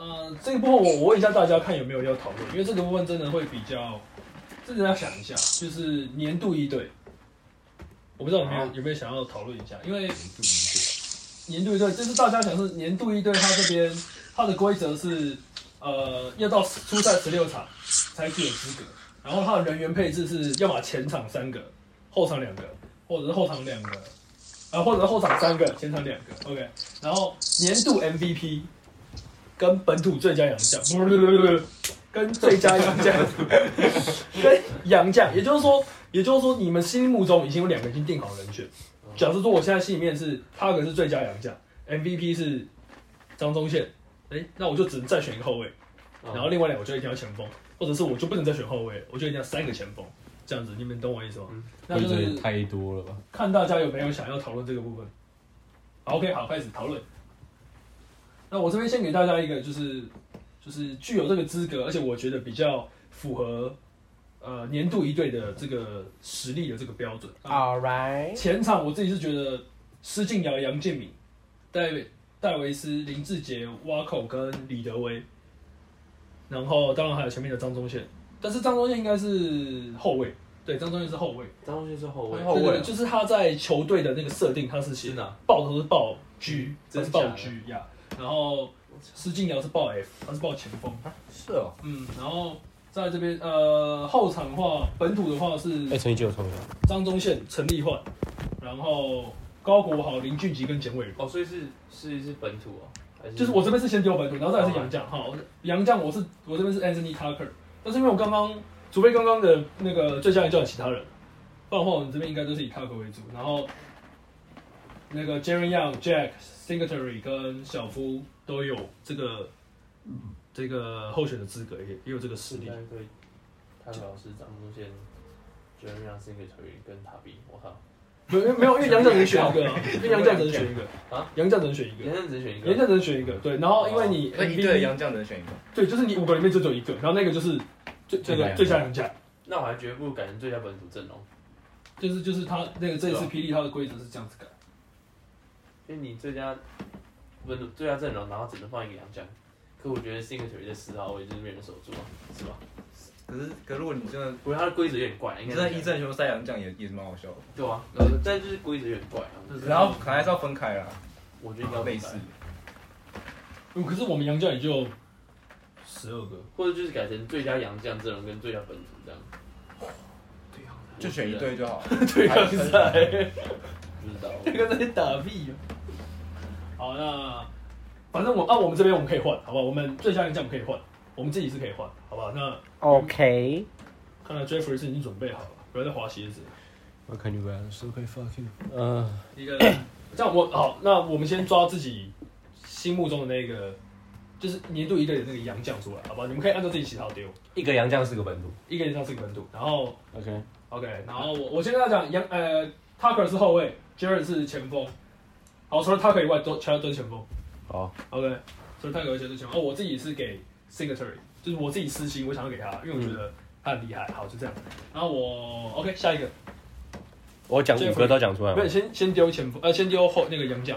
呃，这个部分我我问一下大家，看有没有要讨论，因为这个部分真的会比较，真的要想一下，就是年度一队，我不知道有没有有没有想要讨论一下，因为年度一队，就是大家想是年度一队，他这边他的规则是，呃，要到初赛十六场才具有资格，然后他的人员配置是要么前场三个，后场两个，或者是后场两个，啊，或者是后场三个，前场两个，OK，然后年度 MVP 跟本土最佳洋将，不不不不不，跟最佳洋将，跟洋将，也就是说，也就是说，你们心目中已经有两个已经定好人选。假设说我现在心里面是他可是最佳洋将，MVP 是张宗宪，哎、那我就只能再选一个后卫，哦然后另外两个我就一定要前锋，或者是我就不能再选后卫，我就一定要三个前锋，这样子，你们懂我意思吗？嗯那就是规则也太多了吧？看大家有没有想要讨论这个部分。好，OK，好，开始讨论。那我这边先给大家一个，就是就是具有这个资格，而且我觉得比较符合呃年度一队的这个实力的这个标准。啊 All right，前场我自己是觉得施晋尧、杨建敏、戴戴维斯、林志杰、挖口跟李德威，然后当然还有前面的张宗宪，但是张宗宪应该是后卫，对，张宗宪是后卫。张忠宪是后卫，后卫就是他在球队的那个设定，他是写是哪？报都是爆 G，他真是报假的 G 呀。然后施晋尧是报 F，他是报前锋。是哦，嗯，然后在这边呃后场的话，本土的话是哎，陈奕迅有冲一下，张宗宪、陈立焕，然后高国豪、林俊杰跟简伟儒。哦，所以是是是本土哦，还是就是我这边是先丢本土，然后再来是杨绛。好，杨绛我是我这边是 Anthony Tucker，但是因为我刚刚，除非刚刚的那个最佳洋将有其他人，不然的话我们这边应该都是以 Tucker 为主。然后那个 Jerry Young、Jack、Singletary 跟小夫都有这个这个候选的资格，也也有这个实力。应该。可以。他老师张东宪、，Jeremy Secretary 跟塔比，我靠，没有没有，因为 杨将只能选一个。啊，因为杨将只能选一个。啊，杨将只能选一个。杨绛只能选一个，杨将只能选一个，对，然后因为你所以一的洋将只能选一个。对，就是你五个里面就只有一个，然后那个就是最这个最最佳佳洋将。那我还觉得不如改成最佳本土阵容，就是就是他那个这一次霹雳他的规则是这样子改，因为你最佳本土最佳阵容，然后只能放一个洋将。可我觉得 Singletary 在四号位就是没人守住啊，是吧？可是，可如果你真的，不过他的规则有点怪，真的该是一阵球赛洋将也也是蛮好笑的。对啊，呃，但就是规则有点怪啊，就是然后可能还是要分开啦，我觉得应该要类似。嗯，可是我们洋将也就十二个，或者就是改成最佳洋将阵容跟最佳本土这样。对啊就选一队就好。对抗赛，不知道，这个在打屁哦。好，那反正我啊，我们这边我们可以换，好不好？我们最佳洋将我们可以换，我们自己是可以换，好不好？那 OK，看来 Jeffrey 是已经准备好了，不要再滑鞋子。我看你不要说可以 fuck you。嗯，一个 这样我好，那我们先抓自己心目中的那个，就是年度一队的那个洋将出来，好不好？你们可以按照自己喜好丢，一个洋将四个本土一个人上四个本土，然后，OK，OK，然后我我先跟他讲，杨呃，Tucker 是后卫，Jared 是前锋。好，除了 Tucker 以外，都其他都是前锋。好，OK，除了 Tucker 以外都是前锋。哦，我自己是给 Singletary，就是我自己私心，我想要给他，因为我觉得他很厉害。好，就这样。然后我 OK 下一个，我讲五个都讲出来不是。先先丢前锋，呃，先丢后那个杨将，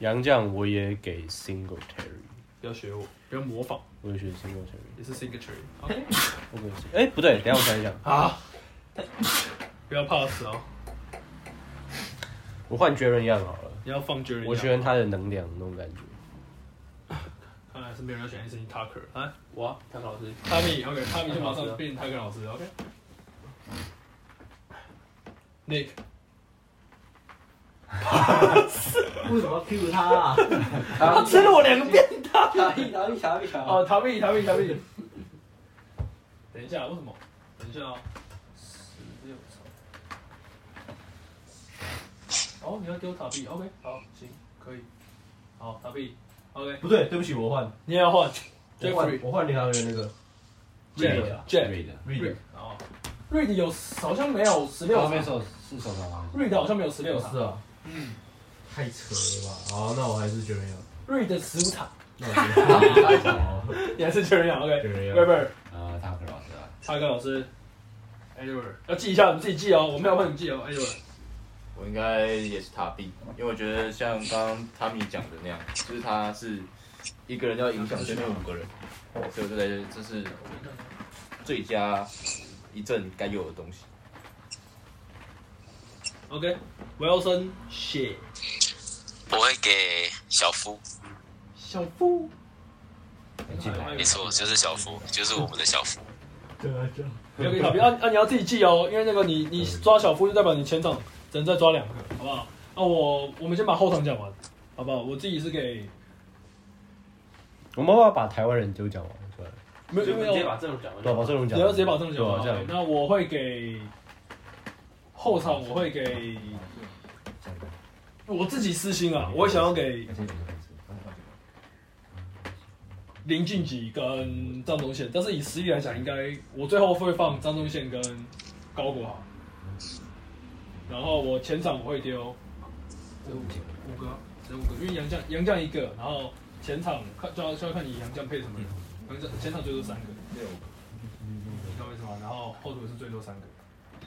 杨将我也给 Singletary，不要学我，不要模仿，我也选 Singletary。也是 Singletary。OK，我给，哎，不对，等下我想一想，啊，不要怕死哦，我换 Jaren Young 好了，你要放 Jared。我喜欢他的能量那种感觉。看来是没有人要选 Anthony Tucker 啊。哇，谭老师，汤米，OK，汤米就马上变泰克老师，OK。Nick，为什么要 Q 他 啊？他吃了我两个便当。逃避逃避逃避逃哦，逃避，逃避，逃避。等一下，为什么？等一下哦。十六场。哦，你要丢塔币，OK，好，行，可以。好，塔币，OK，不对，对不起，我换，你也要换。我换 Jeffrey，我换联航员那个。Jack Jack Reed Reed，哦，Reed 有好像没有十六场手是手上，Reed 好像没有十六是，啊，嗯。太扯了吧？好，那我还是 Jaren Young。，Reed 十五场，那我觉得你还 是 Jerry OK。Jaren Young。Weber，啊，他可老师啊。查克老师，Edward。要记一下，你自己记哦，我没有帮你记哦，Edward。我应该也是塔比，因为我觉得像刚刚汤米讲的那样，就是他是一个人要影响对面五个人，所以我就在这，这是最佳一阵该有的东西。OK，Wilson 谢我会给小夫，小夫，没错，就是小夫，就是我们的小夫。对啊，对啊不要给卡比啊啊！你要自己记哦，因为那个你你抓小夫就代表你前场只能再抓两个，好不好？那我我们先把后场讲完，好不好？我自己是给我们要不要把台湾人就讲完出来，没有没有直接把阵容讲完对，好。把阵容讲完，你要直接把阵容讲完。对那我会给后场，我会给我自己私心啊，我会想要给林俊杰跟张宗宪，但是以实力来讲，应该我最后会放张宗宪跟高国豪，然后我前场我会丢这五五个，这五个，因为杨将杨将一个，然后前场看就要就要看你杨将配什么人，杨将前场最多三个，六你懂我意思吗？然后后场是最多三个，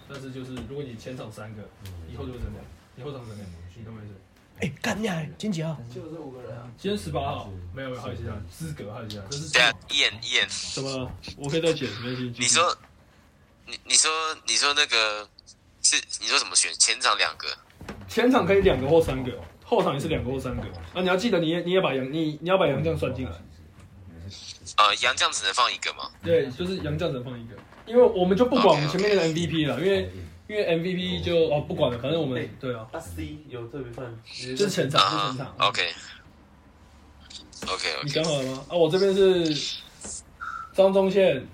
但是就是如果你前场三个，你后场怎么样？你后场怎么样？你懂我意思？哎，干你啊，金姐啊，就这五个人啊，今天十八号，没有没有，还有其他人资格还有其他人，这是一眼一眼，什么？我可以再剪，没关系。你说，你你说你说那个是你说怎么选？前场两个，前场可以两个或三个，后场也是两个或三个。啊，你要记得，你也你也把杨你你要把杨将算进来。呃，杨将只能放一个吗？对，就是杨将只能放一个，因为我们就不管我们前面那个 MVP 了，因为因为 MVP 就哦不管了，反正我们对啊，那 C 有特别犯，就是前场，就是前场。OK OK 你 OK，讲好了吗？啊，我这边是张宗宪、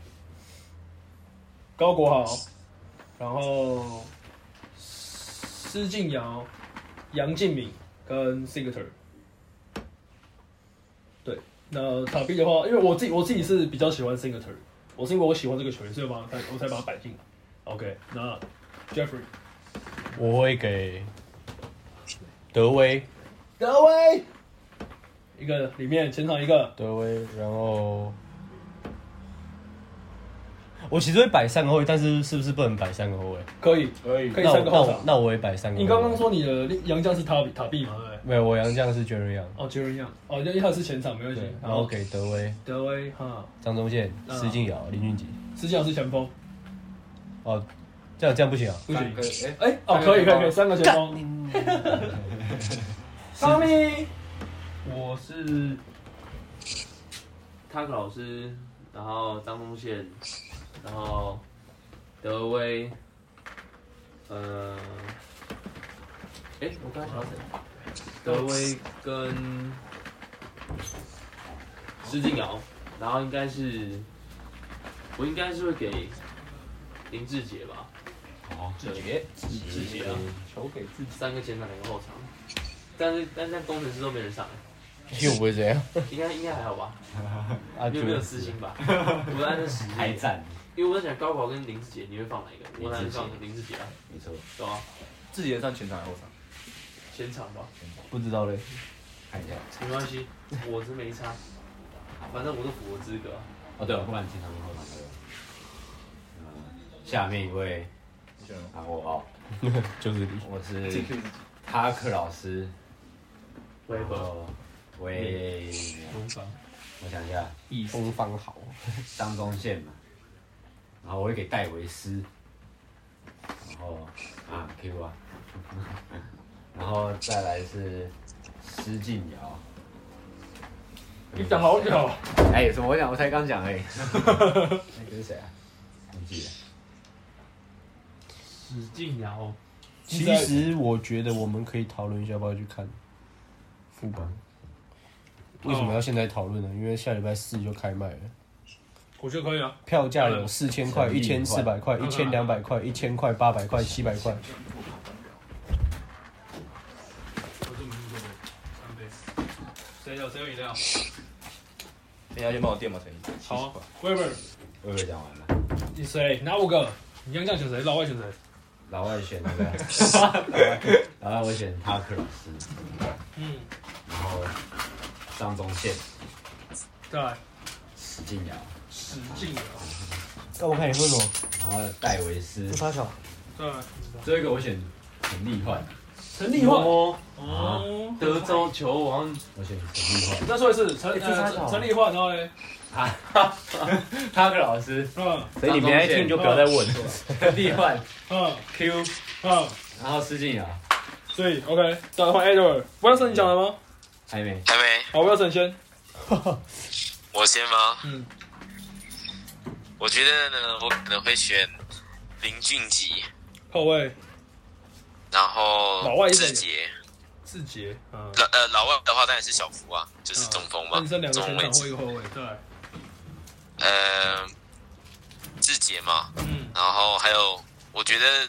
高国豪，然后施晋尧、杨敬敏跟 Signature。对，那塔比的话，因为我自己我自己是比较喜欢 Signature，我是因为我喜欢这个球员，所以我把它我才把它摆进来。OK，那 Jeffrey 我会给德威，德威，一个里面前场一个，德威，然后我其实会摆三个后卫，但是是不是不能摆三个后卫？可以可以可以那我三个后场。我那我也摆三个后卫。你刚刚说你的杨将是塔比塔比嘛，对不对？没有，我杨将是 Jerry Young，哦，杰伦样，哦，因为他是前场，没问题对。，然后给德威、德威哈，张宗宪、嗯施晋尧、林俊杰。实际上是前锋，哦，这样这样不行啊！不行。可以哎，哎，哦，可以可以可以，三个前锋。汤米，我是塔克老师，然后张宗宪，然后德威，呃，哎、我刚才想到谁？德威跟施晋尧，然后应该是我应该是会给林志杰吧，哦，志杰，志杰啊，球给自己。三个前场两个后场，但是但但工程师都没人上来，因为我不会这样应该应该还好吧？啊，你有没有私心吧？我按照实力，开战，因为我在想高考跟林志杰，你会放哪一个？我当然放林志杰啊，没错，对啊，自己的站前场还是后场？前场吧，不知道嘞。看一下。没关系，我是没差，反正我都符合资格啊。哦，对了，不管前场跟后场都有。呃，下面一位啊，我哦，就是你。我是克老师，微博，后为东方，我想一下，东方好，张宗宪嘛，然后我会给戴维斯，然后啊 Q 啊，然后再来是施晋尧，你讲好久。哎，什么？我讲我才刚讲而已，那个是谁啊？忘记了，史劲尧，其实我觉得我们可以讨论一下，要不要去看副榜？为什么要现在讨论呢？因为下礼拜四就开卖了，我觉得可以啊。票价有四千块、一千四百块、一千两百块、一千块、八百块、七百块。我这么做三杯。谁有谁有饮料？你要先帮我垫吗？陈毅。好啊，Weber，我以为讲完了，你谁？哪五个？你杨将选谁？老外选谁？老外选那个，老外我选塔克老师，嗯，然后张宗宪、再来史劲尧，史劲尧，那我看你说什么？然后戴维斯，他小。再来最后一个我选陈立焕，陈立焕。哦，哦，德州球王，我选陈立焕，再说一次，陈哎这猜得好呃陈立焕，然后嘞，他个老师，嗯。所以你没来听就不要再问。陈立焕嗯。Q，嗯，然后施晋尧。所以 OK，再来换 Edward，威尔森你讲了吗？还没，还没，好，威尔森先，我先吗？嗯，我觉得呢，我可能会选林俊杰，后卫。然后老外一点志杰。志杰，嗯，老呃老外的话当然是小福啊，就是中锋嘛中位置。或一个后卫，对，呃，志杰嘛，嗯，然后还有我觉得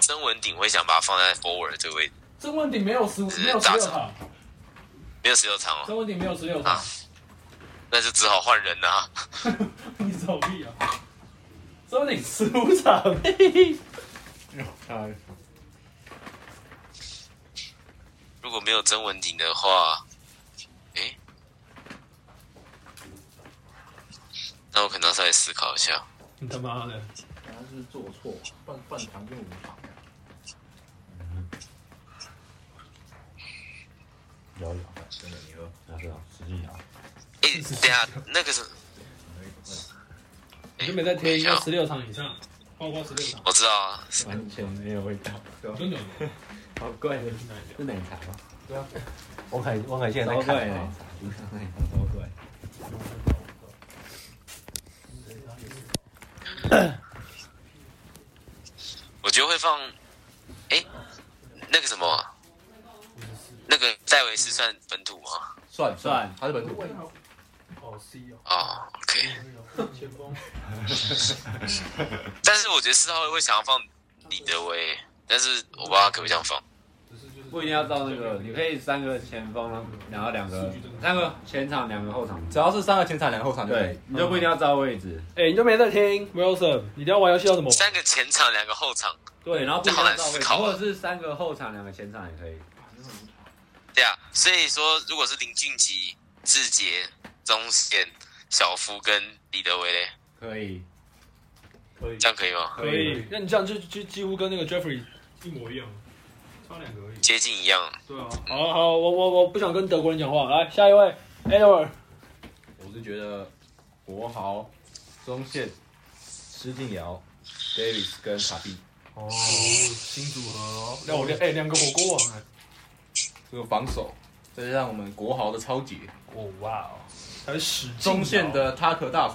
曾文鼎会想把他放在 forward 这个位置，曾文鼎没有十没有十六场，没有十六场哦，曾文鼎没有十六场。啊，那就只好换人啦、你走屁啊！曾文鼎十五场，啊，如果没有曾文鼎的话，诶，那我可能要再思考一下。你他妈的，他是做错，半半场跟五场。有有，真的，你喝。那是啊，施晋尧，诶，等下那个是，你就没在听，要十六场以上，包括十六场，我知道啊，完全没有味道，真的。好怪的，是奶茶吗？王凯王凯现在超在看啊，怪的奶茶，不像奶茶，超怪。我觉得会放，诶，那个什么，那个戴维斯算本土吗？算算他是本土。哦，C 哦，哦，OK，前锋，但是我觉得四号位会想要放李德威，但是我不知道他可不可以这样放。不一定要照那个，你可以三个前锋，然后两个三个前场，两个后场。只要是三个前场，两个后场就可以对，。你就不一定要照位置。哎，你就没在听，Wilson，你都要玩游戏要怎么玩？三个前场，两个后场，对，然后不一定要照位置，这好难考啊或者是三个后场，两个前场也可以。对啊。所以说，如果是林俊杰、志杰、中线、小夫跟李德威嘞，可以，可以这样可以吗？可以，那你这样就就几乎跟那个 Jeffrey 一模一样，差两个而已。接近一样。对啊，好好，我我我不想跟德国人讲话，来下一位，Edward，我是觉得国豪、中线、施晋尧、Davis 跟卡比哦，新组合哦，让我两哎两个火锅王哎，这个防守，再加上我们国豪的超杰，哦哇哦，还是史进中线的塔克大叔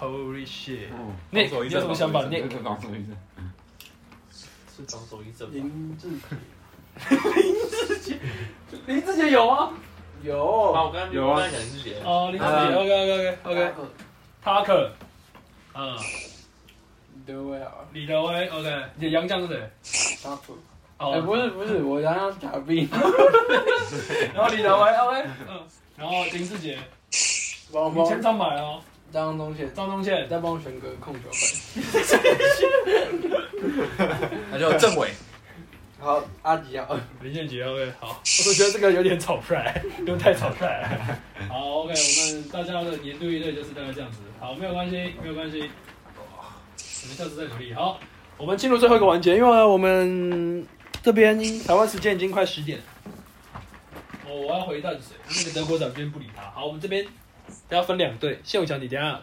，Holy shit，嗯，那防守一阵你有什么想法？那防守一阵。这个防守一阵。是防守一阵吧。林志林志杰有吗？啊，有我刚刚有啊我刚才讲志杰，哦，林志杰啊，OK OK OK OK，塔克，嗯，德威啊，李德威，OK，你的洋将是谁？沙普。哦。哎，不是不是，我想想假币，然后李德威，OK，嗯，然后林志杰，帮我帮你前场买哦，张东宪，张宗宪，再帮我选个控球会。那就郑伟，好，阿吉好，林建杰，OK，好，我觉得这个有点草率，有点太草率。了。好，OK，我们大家的年度一队就是大概这样子。好，没有关系，没有关系，我们下次再努力。好，我们进入最后一个环节，因为我们这边台湾时间已经快十点。哦，我要回淡水，那个德国长今天不理他。好，我们这边要分两队，谢永强，你等下，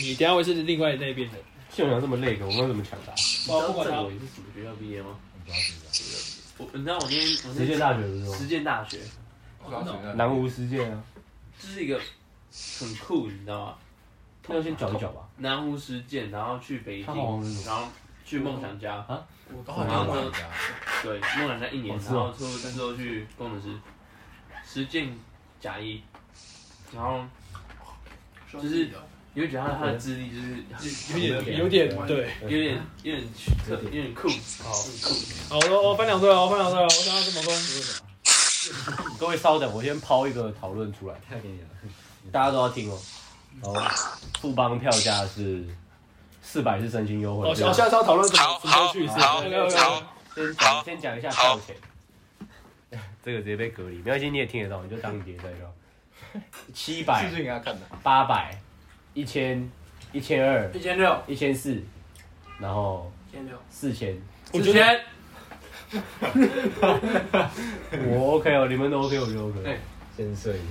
你等下会是另外那边的。谢永强这么累的，我们要怎么抢答？哦，不管他郑，伟是什么学校毕业吗？我你知道我今天我实践大学不是吗？实践大学，南湖实践啊，这是一个很酷，你知道吗？那要先搅一搅吧。南湖实践，然后去北京，然后去梦想家，都很难玩的。对，梦想家一年，然后出之后去工程师实践甲一，然后就是你会觉得他他的资历就是有点有点对。有点有点特有点酷，好酷。好，我我分两队哦，我分两队哦，我想要什么分？各位稍等，我先抛一个讨论出来，太给你了。大家都要听哦。好，富邦票价是四百是身心优惠。哦，下下次要讨论怎么好怎么去是好 OK，OK，OK 好先讲先讲一下票钱。这个直接被隔离，没关系，你也听得到，你就当碟在就好。七百是、不是给他看的？八百、一千、一千二、一千六，一千四，然后一千六，四千。我觉得我 OK 哦，你们都 OK，我就 OK。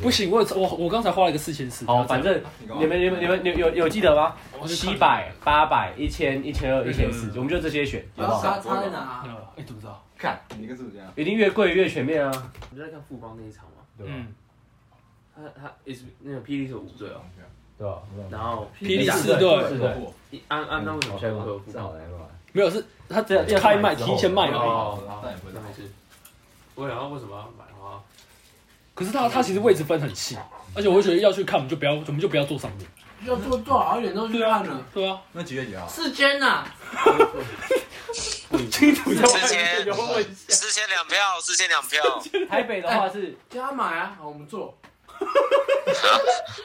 不行，我我我刚才花了一个四千四。好，反正你们你们你们有有有记得吗？七百、八百、一千、一千二、一千四，我们就这些选，好不好？差差在哪？哎，怎么知道？看你跟是不是这样？一定越贵越全面啊，你在看富邦那一场吗？对吧？嗯，他他 is 那个霹雳是五队哦，对吧？然后霹雳四队安安那为什么现在会有富邦？正好来吧。没有是他这样开卖提前卖而已。哦，那，也不会那没事。我想要为什么要买可是他他其实位置分很细，而且我会觉得要去看，我们就不要我们就不要坐上面。要坐多少点都去看了，对啊，那几月几号？四间呐，清楚在四千有问一下。四千两票，四千两票台北的话是叫他买啊，好我们坐。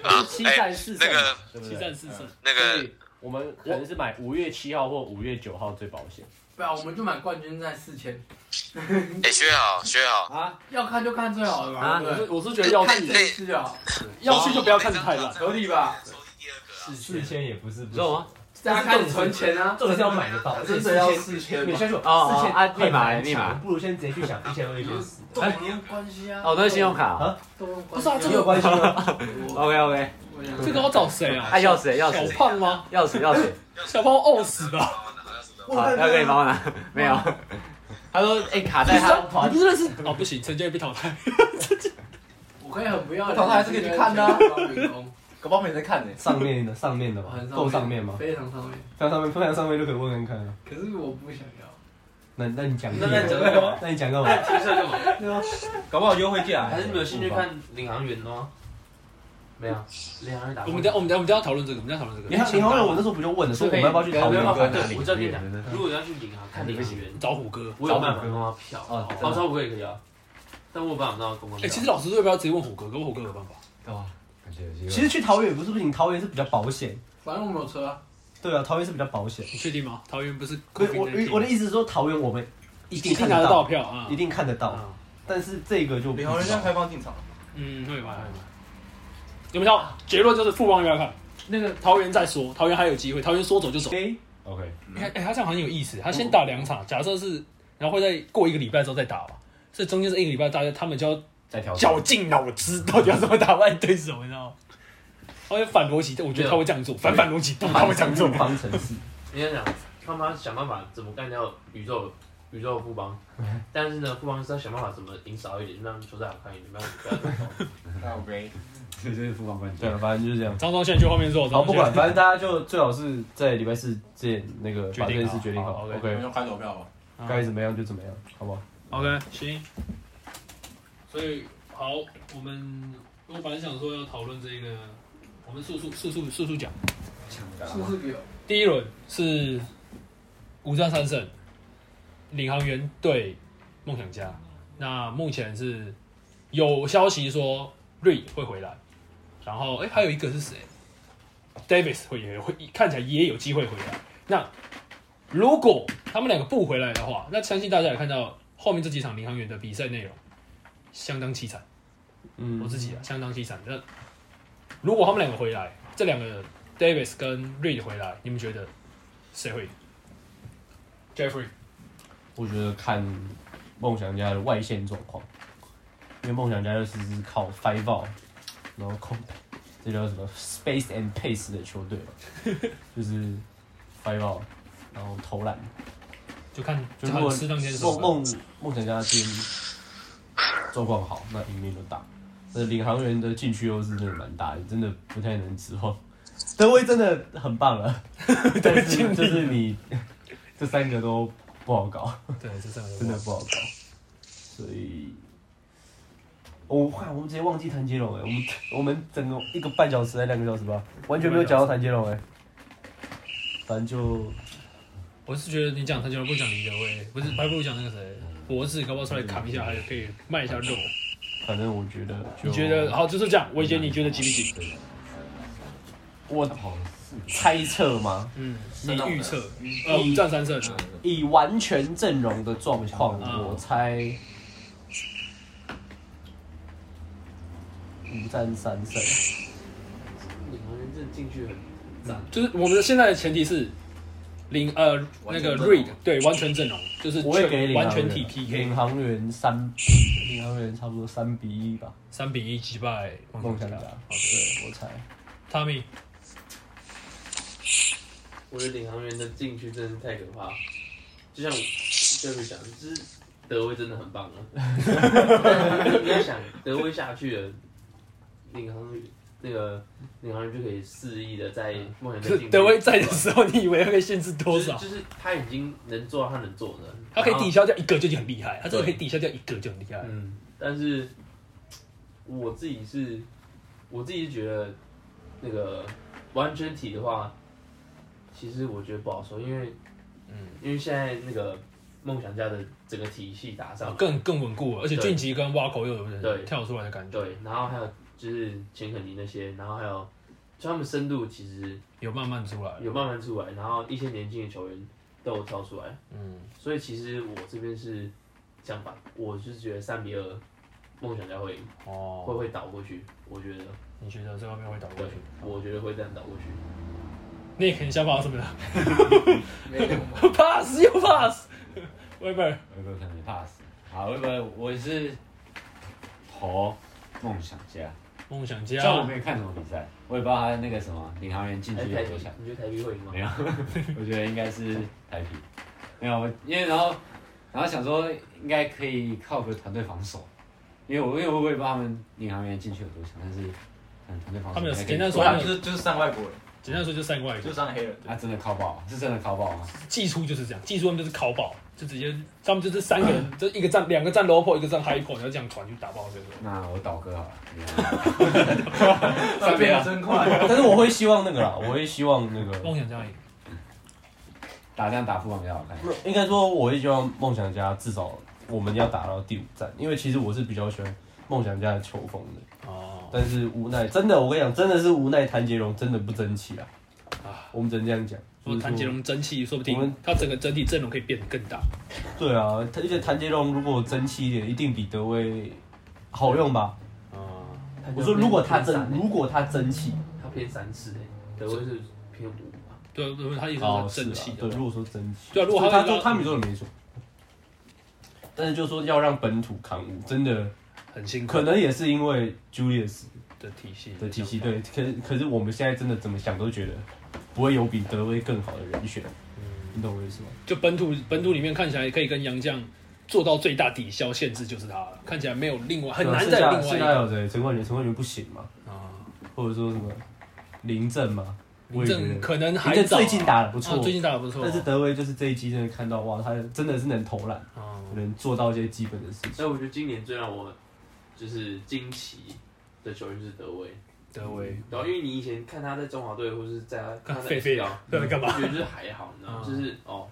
啊！七哎，战四胜那个，七对不对？战四胜，那所个以我们可能是买五月七号或五月九号最保险。对啊我们就买冠军赛四千，哎，学好，学好，啊，要看就看最好的嘛，对不对？我是觉得要去看这一次就好，要去就不要看太烂。合理吧？抽第二个啊。四千也不是不知道吗？大家开始存钱啊，这个是要买得到，真的要四千吗？你先说哦四千啊密码密码不如先直接去想一千二、一千四。都没有关系啊。哦，都是信用卡啊。不是啊，这个有关系吗？OK OK，这个要找谁啊？哎，钥匙钥小匙胖吗？要谁？要谁，小胖饿死吧？好，要给你帮我拿，没有。他说，哎，卡在他你不是认识？哦，不行，陈建被淘汰。我可以很不要脸，淘汰还是可以去看的啊搞不好没在看呢。上面的上面的吧，够上面吗？非常上面，非常上面，非常上面就可以问问看啊。可是我不想要。那那你讲那那你讲干嘛？那你讲干 嘛？搞不好优惠价。还是你们有兴趣看领航员的吗？没有，领航员打。我们等下我们等下我们等下讨论这个，我们等下讨论这个。你看，你好像我那时候不就问了，说我们要不要去桃园没办法，看？对，我就要跟你讲，如果要去银行看领航员，找虎哥。我有办法跟他票，哦哦，找虎哥也可以啊，但我有办法弄到公关哎，其实老师说，要不要直接问虎哥？可是虎哥有办法。对吧？感觉有机会。其实去桃园也不是不行，桃园是比较保险。反正我们有车啊，对啊，桃园是比较保险。你确定吗？桃园不是不是我我的意思是说，桃园我们一一定定拿得到看得到，票啊一。定看得到，啊但是这个就不知道领航员现在开放进场，嗯，会吧，会吧。有没有？结论就是富邦要看，那个桃园再说，桃园还有机会，桃园说走就走。OK，OK，哎、哎，他这样好像有意思，他先打两场，假设是，然后会再过一个礼拜之后再打吧，所以中间是一个礼拜，大家他们就要再调整绞尽脑汁，到底要怎么打败对手，你知道吗？他会反逻辑，我觉得他会这样做，反反逻辑，不，他会这样做。方程式。你要想，他妈想办法怎么干掉宇宙宇宙富邦，但是呢，富邦是要想办法怎么赢少一点，让球赛好看一点，不要不要这么高。那这就是富邦冠军对。啊，反正就是这样。张忠宪去后面做，好，不管，反正大家就最好是在礼拜四这那个决定把这件事决定好。OK，们就开投票吧。该怎么样就怎么样，好不好？OK，行。所以好，我们我本来想说要讨论这个，我们速速速速速速讲。是不是给我？第一轮是五战三胜，领航员对梦想家。那目前是有消息说瑞会回来，然后哎、还有一个是谁？Davis 会也会看起来也有机会回来。那如果他们两个不回来的话，那相信大家也看到后面这几场领航员的比赛内容相当凄惨。嗯我自己啊，相当凄惨。那如果他们两个回来，这两个 Davis 跟 Reed 回来，你们觉得谁会赢？Jeffrey，我觉得看梦想家的外线状况，因为梦想家就是是靠 five out，然后控，这叫什么 space and pace 的球队嘛，就是 five out，然后投篮。就看就如果梦。梦梦想家今天状况好，那赢面就大。那领航员的禁区优势真的蛮大的，真的不太能指望。德威真的很棒 了，但是就是你这三个都不好搞。对，这三个真的不好搞，所以，我、看我们直接忘记谭杰龙哎，我们我们整个一个半小时还两个小时吧，完全没有讲到谭杰龙哎，反正就我是觉得你讲他就不讲李德威，不是，还不如讲那个谁，博士，搞不好出来扛一下，还可以卖一下肉。反正我觉得，你觉得好就是这样？我觉得你觉得几比几？我猜测吗？嗯，你预测呃五战三胜，以完全阵容的状况，嗯我猜五战三胜。领航员这进去很赞，就是我们的现在的前提是领呃那个完全阵容 Reed 对完全阵容就是我会给领完全体 PK 领航员三，领航员差不多三比一吧，三比一击败梦梦想家。对，我猜。Tommy 我觉得领航员的禁区真的是太可怕，就像就是讲，就是德威真的很棒啊。你要想德威下去了，领航员那个领航员就可以肆意的在梦想家禁区德威在的时候，你以为他可以限制多少？就是就是他已经能做到他能做的，他可以抵消掉一个就已经很厉害，他真的可以抵消掉一个就很厉害。嗯，但是我自己是，我自己是觉得那个完全体的话，其实我觉得不好说，因为嗯，因为现在那个梦想家的整个体系打上，更更稳固了，而且对。晋级跟挖口又有对。跳出来的感觉，对，然后还有就是钱肯尼那些，然后还有就他们深度其实有慢慢出来。有慢慢出来，然后一些年轻的球员都有跳出来，嗯，所以其实我这边是相反，我就是觉得三比二，梦想家会赢会哦，会倒过去，我觉得。你觉得这方面会倒过去？，我觉得会这样倒过去。那你想法是什么 没有嘛？pass 又 pass，喂喂，微博可能 pass。好，微博我是投梦想家，梦想虽然我家没有看什么比赛，我也不知道他那个什么领航员进去有多强，，你觉得台啤会赢吗？没有，我觉得应该是台啤，没有，我因为然后然后想说应该可以靠个团队防守，因为我因为我也不知道他们领航员进去有多强，但是嗯团队防守简单说他们就是就是上外国人，简单说就上外就上黑人。啊真的靠爆，是真的靠爆吗？技术就是这样，技术他们就是靠爆，就直接他们就是三个人，就一个站两个站 low 一个站 high 然后这样团去打爆这个。那我倒戈好了，领航员那变得真快，但是我会希望那个啦，我会希望那个，梦想家赢，打这样打副本比较好看。应该说我会希望梦想家至少我们要打到第五站，因为其实我是比较喜欢梦想家的球风的，哦，但是无奈真的我跟你讲，真的是无奈谭杰荣真的不争气啊，啊，我们只能这样讲。就是说谭杰荣争气，说不定他整个整体阵容可以变得更大。对啊，而且谭杰荣如果争气一点，一定比德威好用吧？啊，我说如果他争，如果他争气，他偏三次诶，德威是偏五吧？对对，他意思哦，是争气的对，。如果说争气，对啊如果他拉他说他们说的没错，但是就说要让本土扛五，真的很辛苦，可能也是因为 Julius 的体系的体系，对，可是可是我们现在真的怎么想都觉得不会有比德威更好的人选，你懂我意思吗？就本土本土里面看起来可以跟杨绛做到最大抵消限制就是他了，看起来没有另外很难再有另外一个现在有谁？陈冠元，陈冠元不行嘛？啊。或者说什么林正嘛？林正可能还林正早啊最近打的不错啊最近打的不错。但是德威就是这一季真的看到哇，他真的是能投篮，啊，能做到一些基本的事情。所以我觉得今年最让我就是惊奇的球员就是德威。德威然后因为你以前看他在中华队，或是在他看他在狒狒 SBL 对干嘛？就觉得就是还好，你知道吗？嗯。就是哦，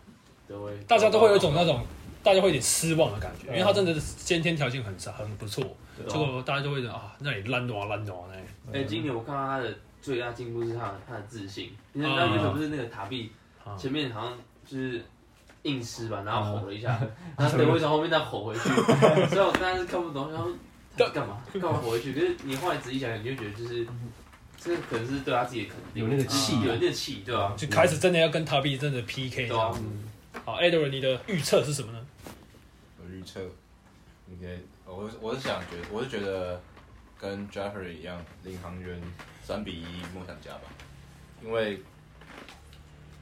德威，大家都会有一种那种，大家会有点失望的感觉，因为他真的是先天条件很差很不错，结果大家就会觉得啊，那里烂暖烂暖哎，哎，今年我看到他的最大进步是他的他的自信。你看，啊。那为什么不是那个塔壁啊。前面好像就是硬吃吧，然后吼了一下，然后德威从后面再吼回去，所以我当时是看不懂，然后他干嘛干嘛吼回去？可是你后来仔细想想，你就觉得就是这个可能是对他自己的肯定，有那个气啊有那个气，对吧？就开始真的要跟塔比真的 PK 这对啊。好，Edward，你的预测是什么呢？我预测，应该我我是想觉得，我是觉得跟 Jeffrey 一样，领航员三比一梦想家吧，因为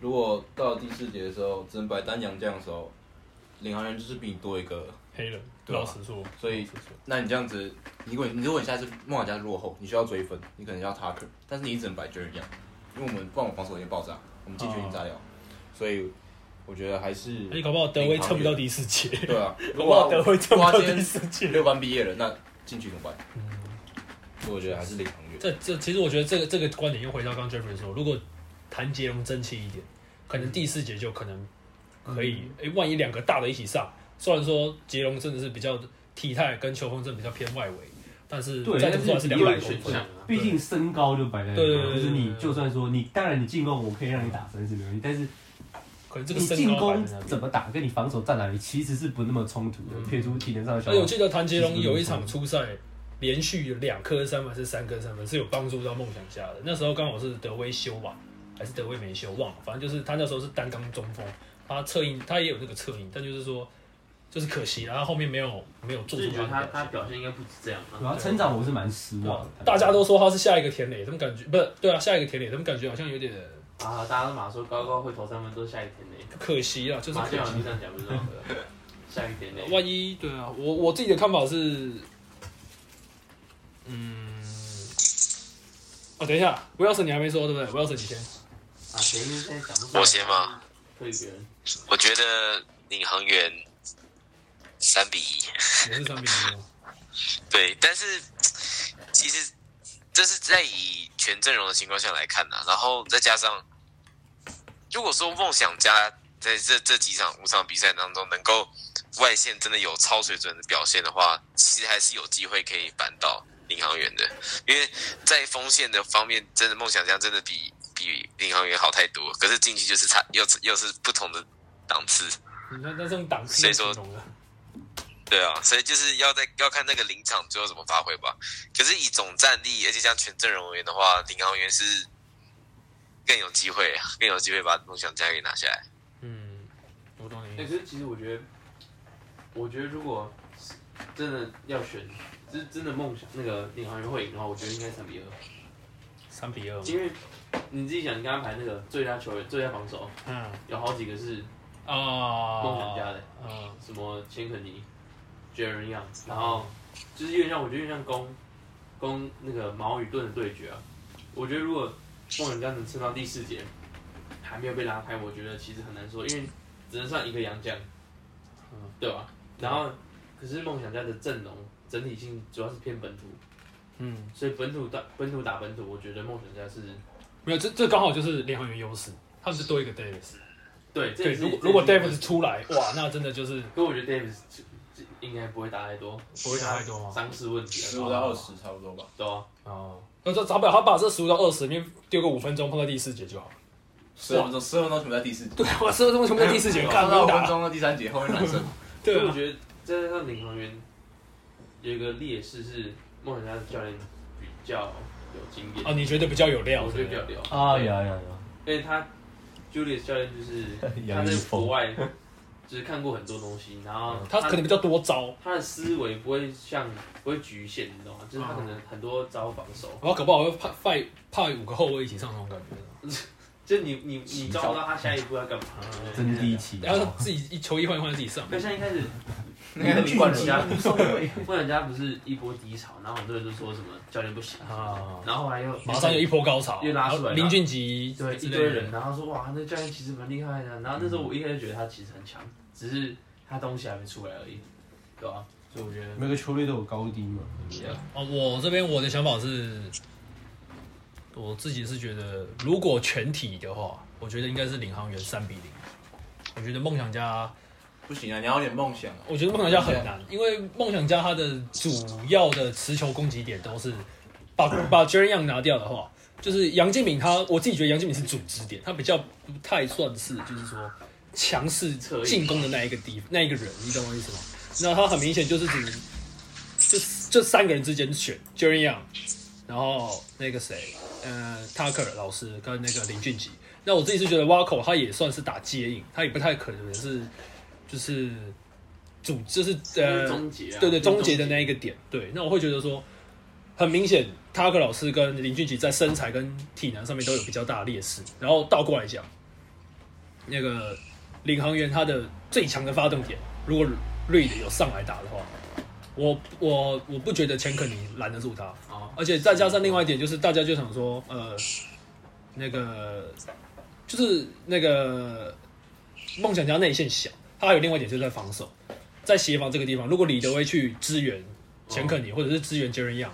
如果到了第四节的时候，只能摆单杨将的时候，领航员就是比你多一个，黑人，对啊老实说，所以老实说那你这样子，如果你如果你现在是梦想家落后，你需要追分，你可能要 Tucker，但是你只能摆 Jerry 样，因为我们不然我防守有点爆炸，我们进去已经炸掉，所以我觉得还是你，搞不好德威撑不到第四节，对啊，搞不好德威撑不到第四节。六班毕业了，那进去怎么办？所以我觉得还是领航员。这这其实我觉得这个这个观点又回到刚刚 Jeffrey 说，如果谭杰龙争气一点，可能第四节就可能可以，哎、万一两个大的一起上，虽然说杰隆真的是比较体态跟球风真的比较偏外围，但是对再怎么说还是两百公分选项，啊，毕竟身高就摆在那里，对对对对就是你就算说你，当然你进攻我可以让你打分是没问题，但是可能这个你身高摆进攻怎么打，跟你防守站哪里其实是不那么冲突的，撇除体能上的消耗而且我。记得谭杰龙有一场初赛，连续有两颗三分还是三颗三分，是有帮助到梦想家的。那时候刚好是德威修吧，还是德威没修，忘了，反正就是他那时候是单刚中锋，他侧应他也有那个侧应，但就是说就是可惜，然后后面没有没有做出就觉得他的表现。他表现应该不止这样然后啊。成长我是蛮失望的。大家都说他是下一个田磊，怎么感觉不是？对啊，下一个田磊，怎么感觉好像有点啊，大家都马说高高会投三分都是下一个田磊，可惜啊，就是可惜马建阳。这样讲不是吗？下一个田磊，万一对啊，我我自己的看法是，嗯，哦，等一下，威尔森你还没说对不对？威尔森你先。啊，前面现在讲不出。我先吗？退别人，我觉得领航员三比一，也是三比一吗？对，但是其实这是在以全阵容的情况下来看的、然后再加上，如果说梦想家在这这几场五场比赛当中能够外线真的有超水准的表现的话，其实还是有机会可以扳倒领航员的，因为在锋线的方面，真的梦想家真的比比领航员好太多，可是进去就是差又是又是不同的档次。那那这种档次所以说对啊，所以就是要在要看那个临场最后怎么发挥吧。可是以总战力，而且像全阵容而言的话，领航员是更有机会，更有机会把梦想家给拿下来。嗯，我懂你哎、意思。可是其实我觉得，我觉得如果真的要选，真真的梦想那个领航员会赢的话，我觉得应该三比二，三比二，因为你自己想，你刚刚排那个最佳球员、最佳防守，嗯有好几个是啊，梦想家的，嗯什么千肯尼、Jaren Young，然后就是有点像，我觉得有点像攻攻那个矛与盾的对决啊。我觉得如果梦想家能撑到第四节还没有被拉开，我觉得其实很难说，因为只能算一个洋将，嗯对吧？然后可是梦想家的阵容整体性主要是偏本土，嗯，所以本土打本土打本土，我觉得梦想家是没有，这这刚好就是领航员优势，他们是多一个 Davis。对。这对，如果如果 Davis 出来，哇，那真的就是可我觉得 Davis 应该不会打太多，不会打太多吗伤势问题啊，十五到二十差不多吧。对啊。哦，那这早表他把这十五到二十里面丢个五分钟，放在第四节就好。十分钟，十分钟全部在第四节，对，我十分钟全部在第四节，看看到五分。钟到第三节，后面男生。对啊，所以我觉得在上领航员有一个劣势是梦想家的教练比较有经验，哦，你觉得比较有料？我觉得比较对屌啊，对有有有，因为他 Julius 教练就是 他在国外就是看过很多东西，然后他可能比较多招，他的思维不会像不会局限，你知道吗？就是他可能很多招防守，然后搞不好会派派派五个后卫一起上那种感觉。就你你你抓不到他下一步要干嘛，真第一期，然后自己一球一换一换自己上。那像一开始 那个梦想家梦想家不是一波低潮，然后很多人都说什么教练不行啊然后后来又马上有一波高潮，又拉出来林俊杰对一堆人，然后说哇，那教练其实蛮厉害的。然后那时候我一开始觉得他其实很强，只是他东西还没出来而已，对吧？所以我觉得每个球队都有高低嘛。哦，我这边我的想法是，我自己是觉得，如果全体的话，我觉得应该是领航员三比零。我觉得梦想家，不行啊，你要有点梦想啊。我觉得梦想家很难，因为梦想家他的主要的持球攻击点都是把把 j e r y Young 拿掉的话，就是杨敬敏他，我自己觉得杨敬敏是组织点，他比较不太算是就是说强势进攻的那一个地那一个人，你懂我意思吗？那他很明显就是只能就这三个人之间选 j e r y Young，然后那个谁，呃，Tucker 老师跟那个林俊杰。那我自己是觉得 Waco 他也算是打接应，他也不太可能是就是主就是呃终结啊，对对，终结的那一个点，对，那我会觉得说，很明显，塔克老师跟林俊杰在身材跟体能上面都有比较大的劣势。然后倒过来讲，那个领航员他的最强的发动点，如果瑞的有上来打的话，我我我不觉得钱肯尼拦得住他，哦，而且再加上另外一点就是大家就想说，呃，那个就是那个梦想家内线小，他还有另外一点就是在防守，在协防这个地方，如果李德威去支援钱肯尼，或者是支援杰伦样，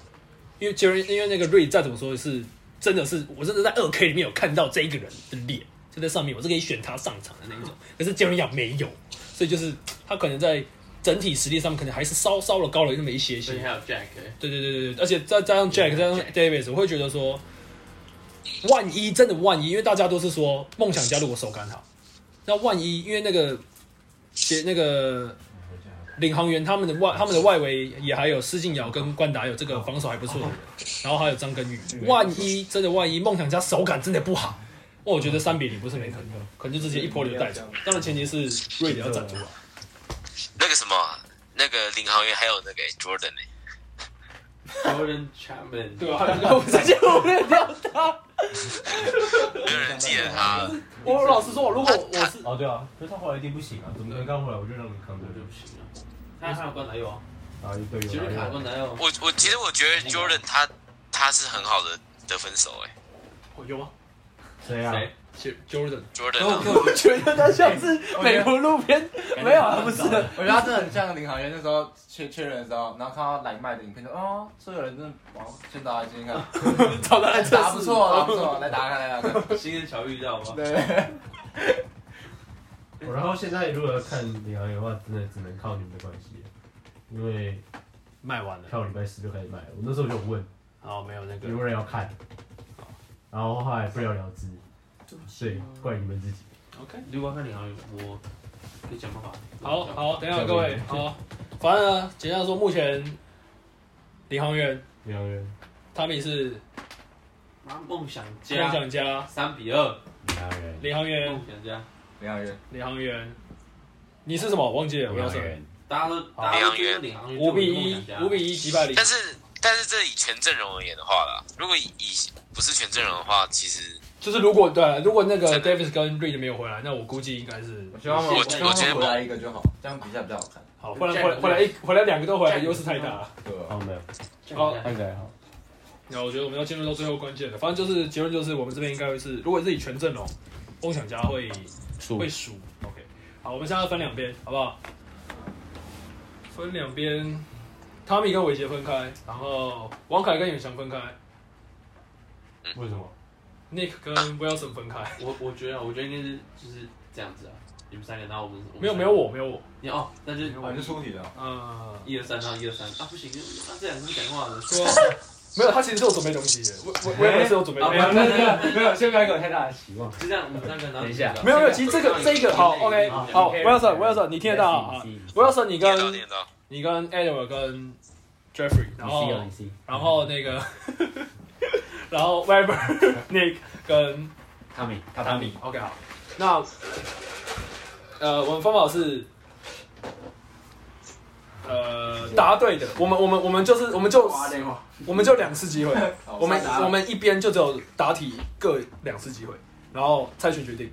因为杰伦因为那个瑞再怎么说是真的是我真的在二 K 里面有看到这一个人的脸，就在上面，我是可以选他上场的那一种，可是杰伦亚没有，所以就是他可能在整体实力上面可能还是稍稍的高了那么一些些。还有 Jack，欸对对对对对，而且再加上 Jack，再加上 Davis，我会觉得说，万一真的万一，因为大家都是说梦想家如果手感好，那万一因为那个写那个领航员他们的外他们的外围也还有施晋尧跟关达有这个防守还不错的人，然后还有张根宇，万一真的万一梦想家手感真的不好，那，我觉得三比零不是没可能，可能就直接一波流带走。当然前提是瑞典要站住啊。那个什么，那个领航员还有那个 Jordan 呢、Jordan Chapman，对啊，我直接忽略掉他。没有人记得他。我老实说，如果我是哦，对啊，可是他后来一定不行啊，怎么可能刚回来我就让你扛着就不行了。他还有灌篮有啊，啊？一队杰瑞卡友灌篮有。我我其实我觉得 Jordan 他他是很好的得分手哎、哦有吗谁啊？谁？我觉得他像是美国路边，没有啊，不是的。我觉得他真的很像领航员那时候确确认的时候，然后看到来卖的影片就哦，所有人真的往先打来听听看，找他来测不错，打不错，来打看来打看。新人巧遇到吗？对，哦然后现在如果要看领航员的话，真的只能靠你们的关系，因为卖完了，票礼拜四就开始卖了。我那时候就有问哦，没有那个有人要看，然后后来不了了之，对，怪你们自己。OK。如果要看领航员，我可以想办法。好好，等一下各位，好，反正呢，简单说，目前领航员领航员他们是妈梦想梦家想家，三比二，领航员，领航员梦，想家，领航员，领航员，你是什么？忘记了，我要说领航员，大家都大家都觉得领航员五比一五比一击败领但是但是这以全阵容而言的话啦，如果以以不是全阵容的话，其实就是如果对，如果那个 Davis 跟 Reed 没有回来，那我估计应该是我希望我我希望我觉得回来一个就好，这样比赛比较好看。好，不然回来回来一回来两个都回来，优势太大了。对吧？好没有？好，看起来好。那我觉得我们要进入到最后关键了，反正就是结论就是我们这边应该会是，如果是以全阵容，梦想家会会输。OK，好，我们现在要分两边，好不好？分两边，汤米跟伟杰分开，然后王凯跟永祥分开为什么？，Nick 跟 Wilson 分开。我我觉得，我觉得应该是就是这样子啊，你们三个，然后我们没有没有我没有我，你哦，那就我就出题的，嗯，一二三，然后一二三啊，不行，那这两个是讲话的，说 没有，他其实是有准备东西的，我我我也是有准备。没有没有没有，先不要给我太大的期望。就这样，我们三个，然后等一下没有没有，其实这个这个好，OK，好，Wilson Wilson，你听得到啊？Wilson，你跟。你跟 Edward 跟 Jeffrey，然后然后那个，然后 Weber、Nick 跟汤米，他汤米，OK 好，那呃，我们方法是。呃，答对的，我们我们我们就是我们就我们就两次机会，我们我们一边就只有答题各两次机会，然后猜拳决定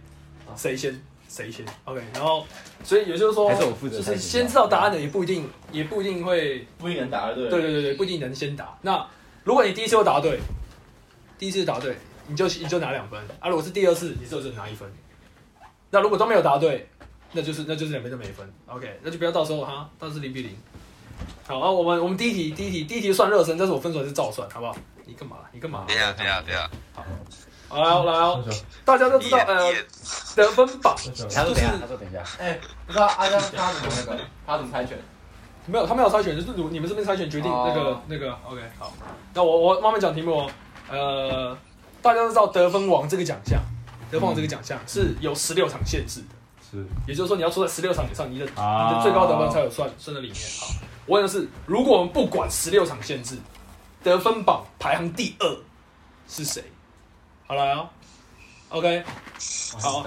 谁先谁先，OK，然后所以也就是说，还是我负责就是先知道答案的也不一定也不一定会不一定能答对。对对对对，不一定能先答。那如果你第一次就答对，第一次答对，你就你就拿两分啊。如果是第二次，你就只拿一分。那如果都没有答对，那就是那就是两边都没分。OK，那就不要到时候哈，到时候零比零。好啊，我们我们第一题第一题第一题算热身，但是我分数还是照算，好不好？你干嘛？你干嘛？对呀对呀对呀。好，好来哦来哦，大家都知道呃得分榜他说等一下，他说等一下，哎，不知道阿江他怎么那个，他怎么猜拳？没有，他没有猜拳，就是你们这边猜拳决定那个、哦那个 OK 好。那我我慢慢讲题目哦。呃，大家都知道得分王这个奖项，得分王这个奖项是有十六场限制的，是。也就是说你要出在十六场以上，你的、啊。你的最高得分才有算算在里面。好，我问的是，如果我们不管十六场限制，得分榜排行第二是谁？好来哦，OK，好，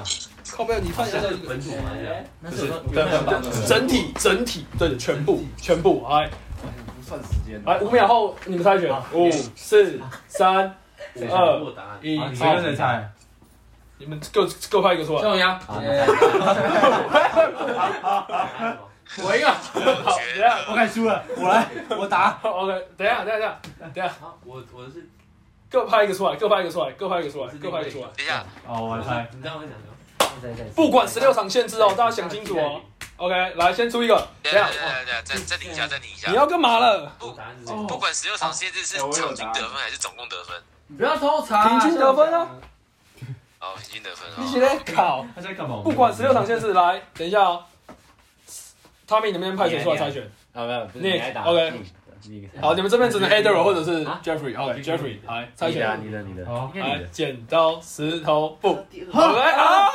靠背，你看一下这个本土嘛，那是得分榜整体整体对的全部全部来。不算时间。来，五秒后你们猜拳，五、四、三、二、一，谁跟谁猜，你们各各拍一个出来。宋阳，好，我赢了。好，等一下我敢输了，我来，我答。，OK，等一下，等一下，等一下，好，我我是各拍一个出来，各拍一个出来，各拍一个出来，各拍一个出来。等一下，哦，我来猜。你这样会想什么？不管十六场限制哦，大家想清楚哦。OK，来，先出一个。等等一下一下，等一下等一下，暂暂停一下，暂停一下你。要干嘛了？我答案是这不。管十六场限制是场均得分还是总共得分？你不要偷查，平均得分啊！哦，平均得分你写哦。的考，他在干嘛？不管十六场限制，来，等一下哦。汤米，你们那边派谁出来猜拳？啊没有，你你来打 OK 你好，你们这边只能 Adder 或者是啊 Jeffrey。OK，Jeffrey，来猜拳。你的你的，来剪刀石头布。好来啊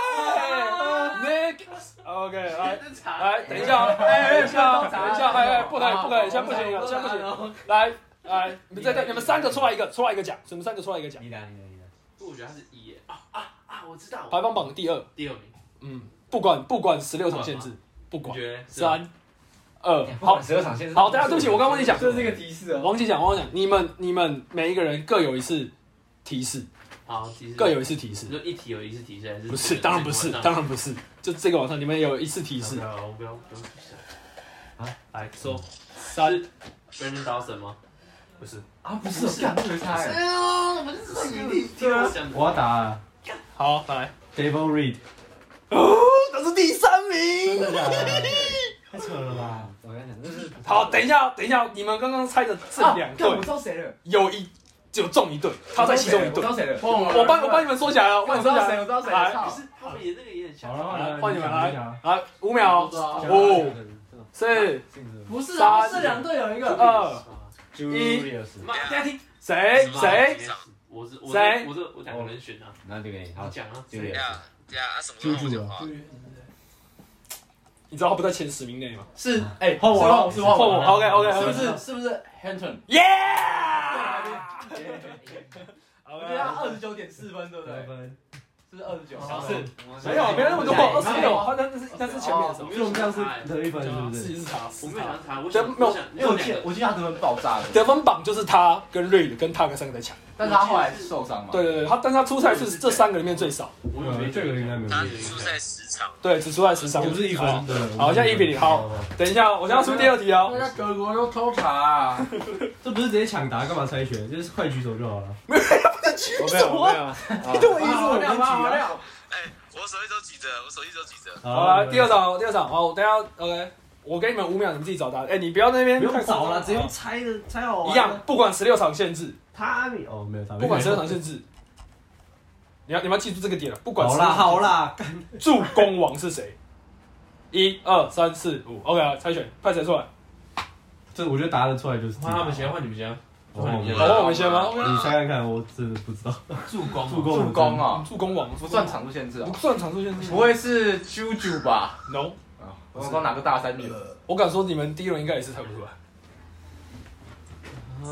！Nick。OK，来。来，等一下等一下哦，等一下，哎哎，不可以，不可以，现在不行，现在不行。来，来，你们再再，你们三个出来一个，出来一个奖，你们三个出来一个奖。你的你的你的，我觉得他是一耶，啊啊啊！我知道，排行榜第二，第二名，嗯，不管不管十六场限制，不管三二好十二场线好，大家对不起，我刚忘记讲，这是一个提示啊。忘记讲，忘记讲，你们你们每一个人各有一次提示，好，提示。各有一次提示。就，一题有一次提示还是不是，当然不是，当然不是，就这个晚上你们有一次提示。不，要我不要不用提示。啊，来说三 Brandon Dawson 吗？不是，啊，不是，干这个猜，听我讲我要打啊好来，Devil Reed，哦，他是第三名，真的假的？太扯了吧！好，等一下，等一下，你们刚刚猜的这两队干我知道谁了，有一只有中一对，他在其中一对我知，道谁了。我帮我帮你们说起来了，我知道谁，你说起来，我知道谁来。了。操可是他们也那个也很像好。了，换你们来讲来五秒，五、四、不是三啊，这两队有一个。二，Julius，妈，大家听，谁谁？我是我我是我两个人选啊，那就给你，好，讲啊，就对呀对呀，啊什么？你知道他不在前十名内吗？是，哎，换我是换我，是换换我我。，OK OK，是？不是？是不是？Hampton？耶？我觉得他二十九点四分，对不对？分，是不是二十九？是没有没有那么多，二十六，他那那是那是前面的时候。因为我们这样是得一分，是不是？自己是他，我没有想查，我对没有想我想因为我记得，我记得他得分爆炸了，得分榜就是他跟瑞的跟他跟三个在抢。但是他后来受伤嘛。对对对，他但是他出赛是这三个里面最少，我有没这个应该没有他出赛十场，对，只出赛十场，我是一分，对。好，现在一比零，好，等一下，我现在要出第二题哦。大家德国都偷查啊！这不是直接抢答，干嘛猜拳？就是快举手就好了。我没有，我没有，你懂 我意思吗？好料，好料。哎，我手一都举着，我手一都举着。好，来第二场，第二场，好，等下，OK，我给你们五秒，你们自己找答案。哎，你不要在那边不用找了，直接用猜的，猜好玩。一样，，不管十六场限制，他没哦，没有他，不管十六场限制，你要你们要记住这个点了，不管好啦好啦，助攻王是谁？一二三四五，OK 啊，猜拳，派谁出来？这我觉得答得出来就是。换他们先，换你们先，哦换你们好，先。我们先吗？你猜看看，我真的不知道。助攻，助攻助攻啊，助攻王不算场数限制啊不。算场数限制。不会是 Juju 吧？No，我刚拿个大三元。我敢说你们第一轮应该也是猜不出来。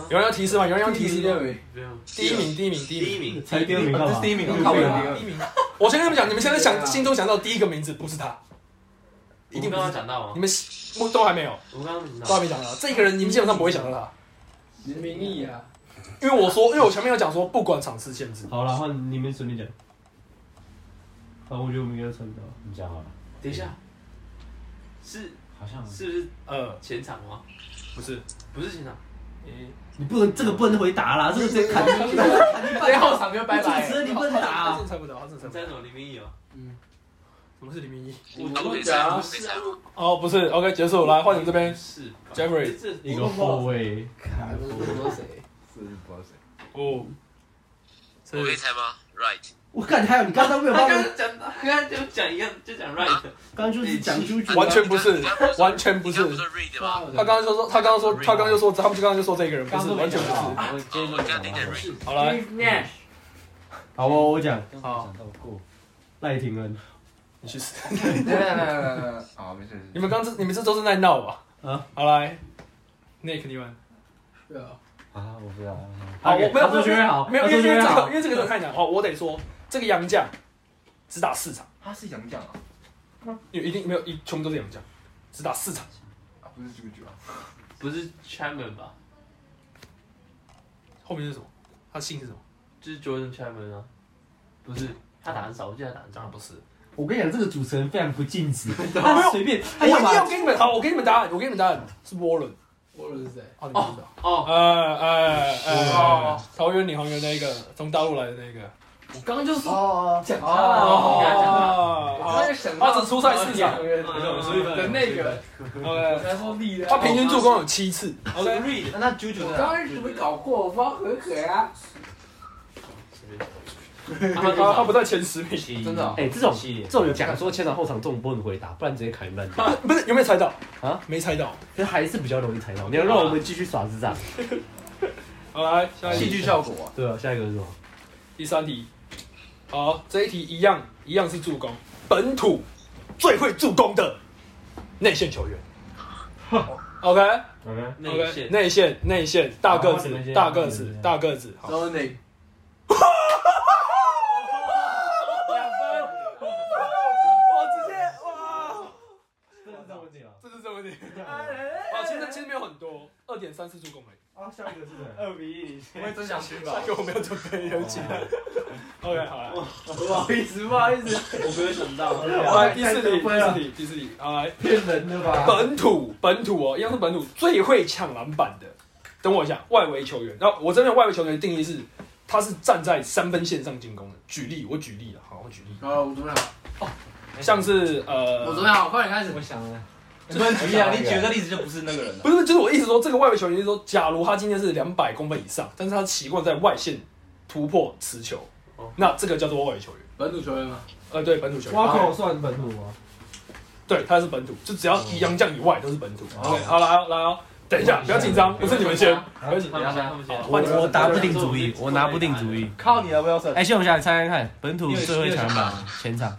有人要提示吗？有人要提示吗？第一名，第一名，第一名。第一名，猜第二名？这是第一名，第一名。我先跟你们讲，你们现在想心中想到第一个名字不是他，一定不是他。讲到吗？你们都都还没有，我们刚刚都到还没讲到。这个人你们基本上不会想到他，名义啊。因为我说，因为我前面有讲说，不管场次限制。好了，换你们随便讲。好，我觉得我们应该猜到。你讲好了，等一下，是好像是不是呃，前场吗？不是，不是前场，你不能这个不能回答啦，这个直接砍。最后场就拜主拜持。人你不能他打真。的猜不到，他真猜不到。你猜什么？林明义哦。什么是李明一？我啊我可以猜？我？哦，不是，OK，结束，来换你们这边是 Jeffrey 一个后卫，不知道谁？是不知道谁，哦，我可以猜吗？Right，我感觉还有你刚刚没有帮我，他刚刚讲，刚刚就讲一样，就讲 right，刚刚就是讲猪猪。完全不是，完全不是。不是 Read 吗？他刚刚就说，他刚刚说，他刚刚就说，他们就刚刚就说这个人不是，完全不是。哦，我刚刚听见 Read，好来，Nash，好，我我讲刚刚讲到过，赖廷恩。你去死！来来来来来，好，没事。你们刚这你们这都是在闹吧？啊，好来，Nick 你们。对啊，啊，我不知道，好，我没有他说学会好，没有，他因为因为这个因。为这个人太难哦，我得说这个洋将只打四场，他是洋将啊，有一定没有一全部都是洋将，只打四场。啊不是 Juju 啊。不是 Chapman 吧？后面是什么？他姓是什么？就是 Jordan Chapman 啊，不是，他打很少，我记得他打很少。不是。我跟你讲，这个主持人非常不尽职，他随便，我一定他要给你们好，我给你们答案，我给你们答案是沃伦。沃伦是谁？哦，你们知道？哦，呃呃呃哦，桃园领航员那个，从大陆来的那个。我刚刚就是哦，讲他哦了，哦我刚刚就想他只出赛四场的那个，我，OK。他平均助攻有七次，OK，Read，那 Juju 我刚刚怎么搞过？我不知道可可啊。他他不在前十名，真的哦哎，这种系列这种有讲说前场后场这种不能回答，不然直接砍烂掉。不是有没有猜到啊？没猜到。可是还是比较容易猜到。你要让我们继续耍智障。好，来下一戏题，剧效果啊。对啊，下一个是什么？第三题。好，这一题一样，一样是助攻，本土最会助攻的内线球员。OK，OK，内线，内线，内线，大个子，大个子，大个子。哈，两分，哇，这是什么题啊？这是什么题？好，其实其实没有很多，二点三四助攻而已。啊，下一个是谁？二比一，我也真想去吧下？一个我没有准备，有请。OK，好了，不好意思，不好意思，我没有想到，第四题，第四题，第四题，好来，骗人的吧？本土本土哦，一样是本土最会抢篮板的。等我一下，外围球员。然后我这边外围球员的定义是，他是站在三分线上进攻的。举例，我举例了，好，我举例，好，我准备好，像是呃，我准备好，快点开始。我想了，你不能举例啊！你举的例子就不是那个人了。不是，就是我意思说，这个外围球员就是说，假如他今天是两百公分以上，但是他习惯在外线突破持球，那这个叫做外围球员。本土球员吗？呃，对，本土球员。挖口算本土吗？对，他是本土，就只要以洋将以外都是本土。OK，好，来哦，来哦，等一下，不要紧张，不是你们先，不要紧张。他们先，他们先。换你们我拿不定主意，我拿不定主意。靠你了，不要胜。哎，谢我想猜猜看，本土最会抢篮板，前场。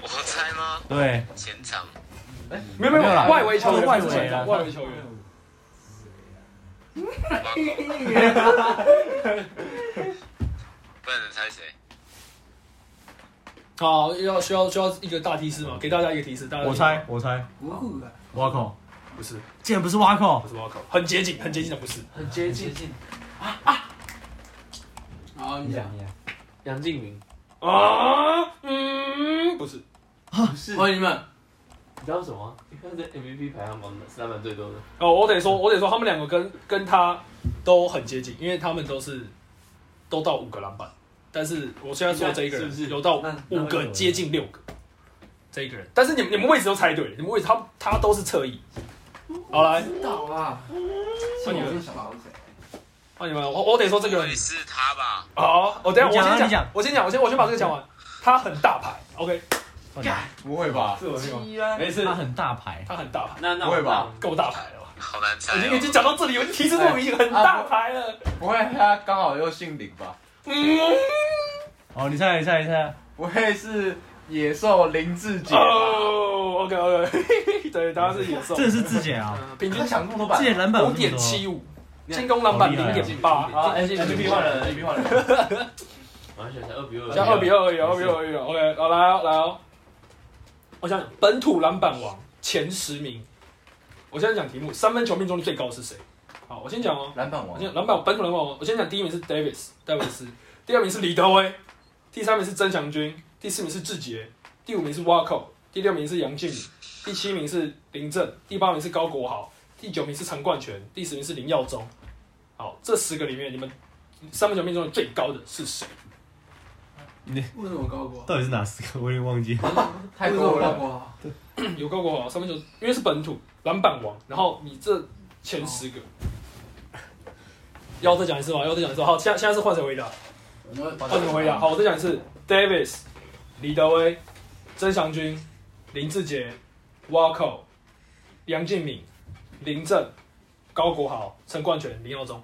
我猜吗？对，前场没有没有，没有啦外围球员，外围不是前场啦外围球员。不然能猜谁？好，要需要需要一个大提示吗？给大家一个提示，大家我猜，我猜，挖口，不是，竟然不是挖口不，是挖口，很接近，很接近的不是。很接近。好，你讲。杨敬明，啊，嗯，不是，欢迎你们。你知道什么？你看这 MVP 排行榜的三分最多的，哦，我得说，我得说，他们两个跟跟他都很接近，因为他们都是都到五个篮板，但是我现在说这一个人是不是有到五个，接近六个，这一个人，但是你们你们位置都猜对了，你们位置他他都是侧翼。好来，知道啊。换你们？换你们，我我得说这个人会是他吧？好，我等下我先讲，我先讲，我先我先把这个讲完。他很大牌，OK，不会吧？是我先讲，没事他，很大牌，他很大牌，那那不会吧够大牌了吧？好难猜已经已哦。经讲到这里，我已经提示都已经很大牌了。不会他刚好又姓林吧？嗯，哦，你猜，你猜，你猜，不会是野兽林志杰吧？哦，OK OK，对，答案是野兽。这是志杰啊，嗯平均他抢这么多板志，杰篮板有五点七五，进攻篮板零点八，好，MVP 换人，MVP 换人。完全才二比二，现在二比二而已，二比二而已。OK，好来哦来哦，我想想本土篮板王前十名，我现在讲题目，三分球命中率最高的是谁？好，我先讲哦。篮板王我先篮板本土篮板王，我先讲第一名是 Davis 戴维斯，第二名是李德威，第三名是曾祥军，第四名是志杰，第五名是 Wako，第六名是杨靖宇，第七名是林正，第八名是高国豪，第九名是陈冠全，第十名是林耀宗。好，这十个里面，你们三分球命中率最高的是谁？为什么高过？到底是哪四个？我有点忘记。太为什么多了。高过？有高国豪上面就，因为是本土篮板王，然后你这前十个，要再讲一次吗？要再讲一次吗。好，现在现在是换谁回答？换你们回答。好，我再讲一次：Davis、李德威、曾祥军、林志杰、Wako、杨敬敏、林正、高国豪、陈冠全、林耀宗。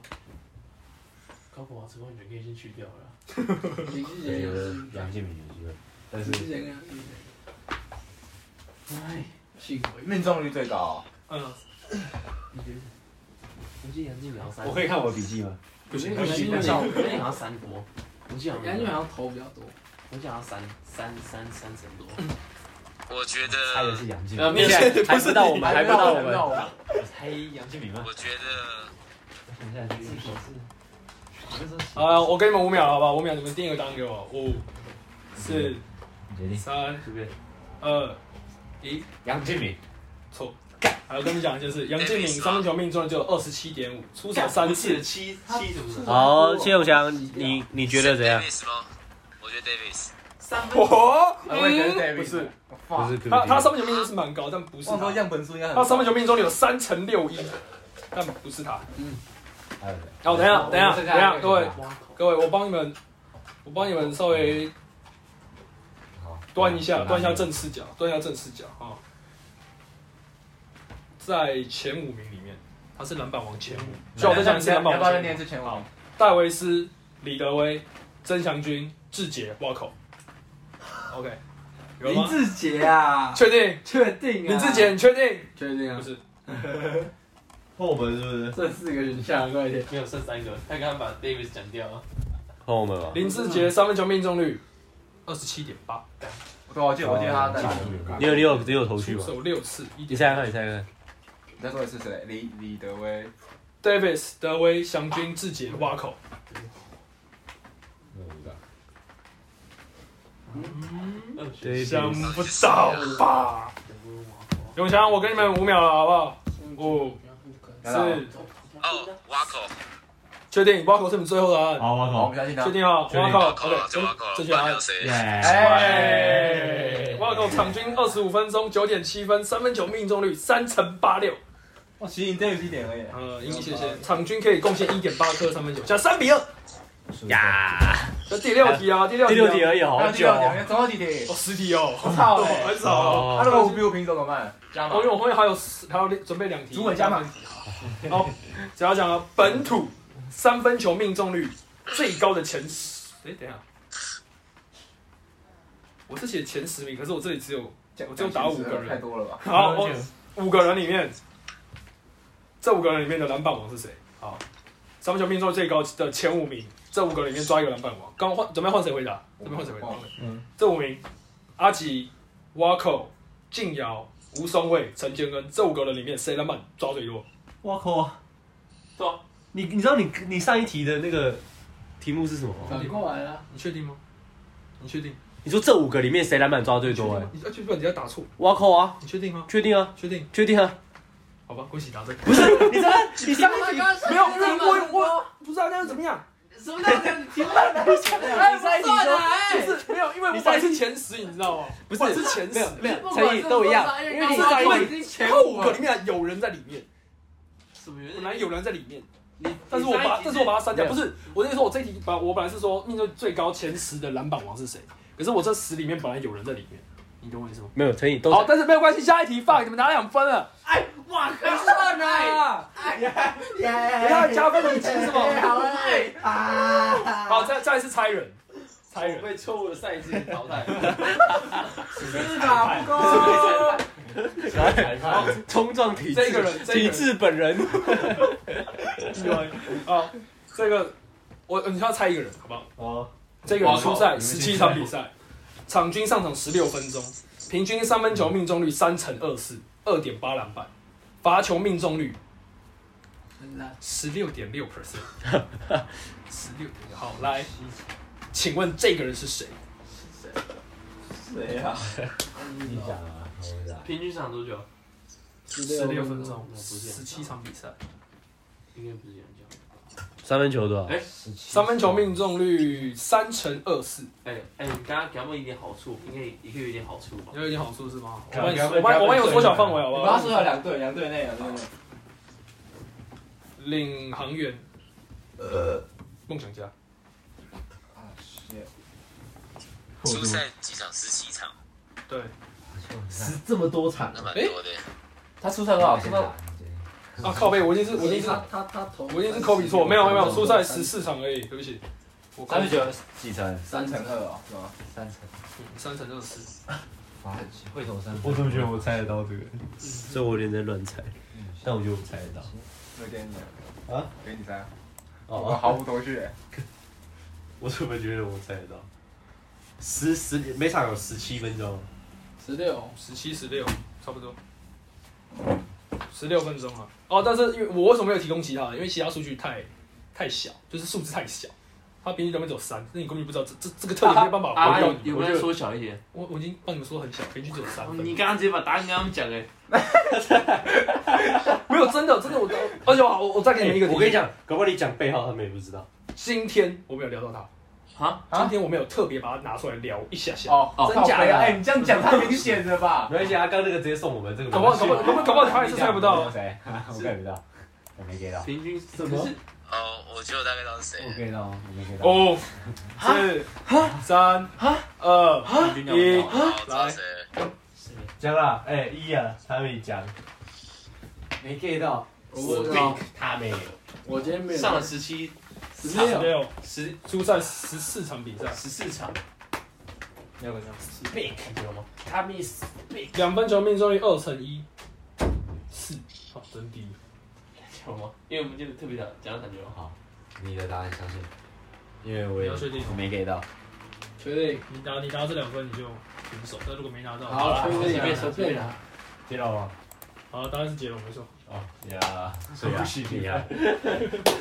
高国华这个完全可以先去掉了。林志杰有杨建民有机会，但是林志杰跟杨志杰。哎，幸亏命中率最高，嗯，你觉得？我记得杨敬明好像三，我可以看我的笔记吗？不行，不行，不行。得杨敬明好像三国，我记得杨俊好像投比较多。我记得好像三三三三成多。我觉猜的得，是杨建呃，民。面现在还不到我们，还不到我们。我猜杨建民吗？我觉得等一下，这是好了，我给你们五秒，好不好？五秒，你们定一个答案给我。五、四。三、二、一，杨建民，错。还有跟你讲一件事，杨敬敏三分球命中率只有二十七点五，出手三次，七七什么的？好，谢永强，你你觉得怎样？我觉得 Davis。三分哦我也觉得 Davis 不是，不是他他三分球命中率是蛮高，但不是他。样本数应该很他三分球命中率有三乘六一，但不是他。还有谁？好，等一下，等一下，等一下，各位各位，我帮你们，我帮你们稍微好，端一下，端一下正视角，端一下正视角啊。在前五名里面，他是篮板王前五。需要我再讲一次篮板要不要再王前五？戴维斯、李德威、曾祥军、志杰、瓦口。OK，林志杰啊，确定？确定啊。林志杰，你确定？确定啊不。是，后门是不是？剩四个选项，快点。没有剩三个，他刚刚把 Davis 讲掉了。后门啊。林志杰三分球命中率二十七点八，对，我记得我记得他在哪里。你有你有你有头绪吗？手六次，一点你猜猜看，你猜猜看。你再说一次谁？李李德威、Davis、德威、祥军、志杰、挖口。想不到吧？永强，我给你们五秒了，好不好？五、四，哦，挖口，确定？挖口是你们最后的案，好，我好，我们口，相信他确。定啊？挖口挖口了，，OK，就挖。谁？哎，挖口场均二十五分钟，九点七分，三分球命中率三成八六。哇，其实你这有几点而已。呃，英谢谢。场均可以贡献一点八颗三分球，加三比二。呀，这第六题啊，第六第六题啊而已，好还有第久哦。六点，总共几题？哦，十题哦，操嘞！很少哦。他如果五比五平手怎么办？加码我因为。我后面还有十还有准备两题，主委加码好，只要讲了本土三分球命中率最高的前十。哎，等一下，我是写前十名，可是我这里只有我只有打五个人。太多了吧？好，我五个人里面，这五个人里面的篮板王是谁？好，三分球命中率最高的前五名，这五个人里面抓一个篮板王。刚换准备换谁回答？准备换谁回答？嗯，这五名，阿吉、瓦口、静瑶、吴松伟、陈建恩，这五个人里面谁篮板抓最多？我靠！对啊，你你知道你你上一题的那个题目是什么吗？反过来了，你确定吗？你确定？你说这五个里面谁篮板抓最多？哎你确定，你要去不然你要打错，我靠啊！你确定吗？确定啊，确定？确定啊！好吧，恭喜答对。不是，你知道你上一题没有，我我我不知道那又怎么样，什么叫这样？题目你上一题说就是没有，因为我本来是前十，你知道吗？不是是前十，没有没有不管成语都一样，因为你上一题因为前五个里面有人在里面，什么原因本来有人在里面。你但是我把，但是我把它删掉，不是，我跟你说，我这一题把我本来是说命中最高前十的篮板王是谁，可是我这十里面本来有人在里面，你懂我意思吗？没有成语都好，但是没有关系，下一题放，你们拿两分了，哎哇靠！算啊！等一下加分你记是吗？好哎啊！好，再再来是猜人，猜人，被错误的赛制淘汰。司法不公。好，冲撞体这个人这个人体质本人，好，这个我你要猜一个人，好不好？哦，这个人出赛十七场比赛，场均上场十六分钟，平均三分球命中率三乘二四，二点八篮板，罚球命中率十六点六 percent，十六点六。好，来，请问这个人是谁？谁呀？你想啊。平均场多久？十六分钟，十七场比赛，应该不是这样讲。三分球多少？哎三分球命中率三乘二四，哎哎，你刚刚给他们一点好处，应该也可以有一点好处吧？有一点好处是吗？我给他帮你给他我帮我帮你有缩小范围好不好你把它？缩小两队，两队内，两队内。领航员，呃，梦想家，啊，shit 初赛几场？十七场，对，十这么多场那蛮多的。他出赛多少？出啊靠背，我一定是我一定是他他他投，我一定是科比错，没有没有没有，初赛十四场而已，对不起，我扣三十九几成？三乘二哦，是吗？三成。嗯三乘二四，啊，会投三。我怎么觉得我猜得到这个？所以我有点在乱猜，但我觉得我猜得到。那给你啊，给你猜啊。毫无头绪。我怎么觉得我猜得到？十十每场有十七分钟，十六，十七十六，差不多，十六分钟了。哦，但是因为我为什么没有提供其他的？因为其他数据太太小，就是数字太小，它平均得分只有三，那你根本就不知道这这这个特点没有办法啊回掉你。有没有缩小一点？我我已经帮你们说很小，平均只有三分。你刚刚直接把答案跟他们讲哎。没有真的真的我，而且我我我再给你们一个，我跟你，讲，搞不好你讲背后他们也不知道。今天我没有聊到他。啊？今天我没有特别把它拿出来聊一下下，哦哦真假的？哎，你这样 讲太明显了吧？没关系，他刚那个直接送我们这个。搞不好搞不好搞不好搞不好他也是猜不到。谁？我 get 不到，我没 get 到。平均什么是哦，我觉得我大概知道是我谁。get 到，我没 get 到。五、四、三、二、一，好，知道谁了？讲啦，哎一啊，他没讲，没 get 到。我不知道，他没有。我今天没有上了十七十六，十出赛十四场比赛，十四场，没有这样。Big 有吗？他 miss big 两分球命中率二乘一，四，好，真低。有吗？因为我们今天特别讲讲感觉哦。好，你的答案相信，因为我也你要确定我没 get 到。确定，你拿你拿这两分你就平手，但如果没拿到，好，确定啊，随便随便啊，接到吗？好，答案是杰龙，没错。哦呀，所以啊厉害，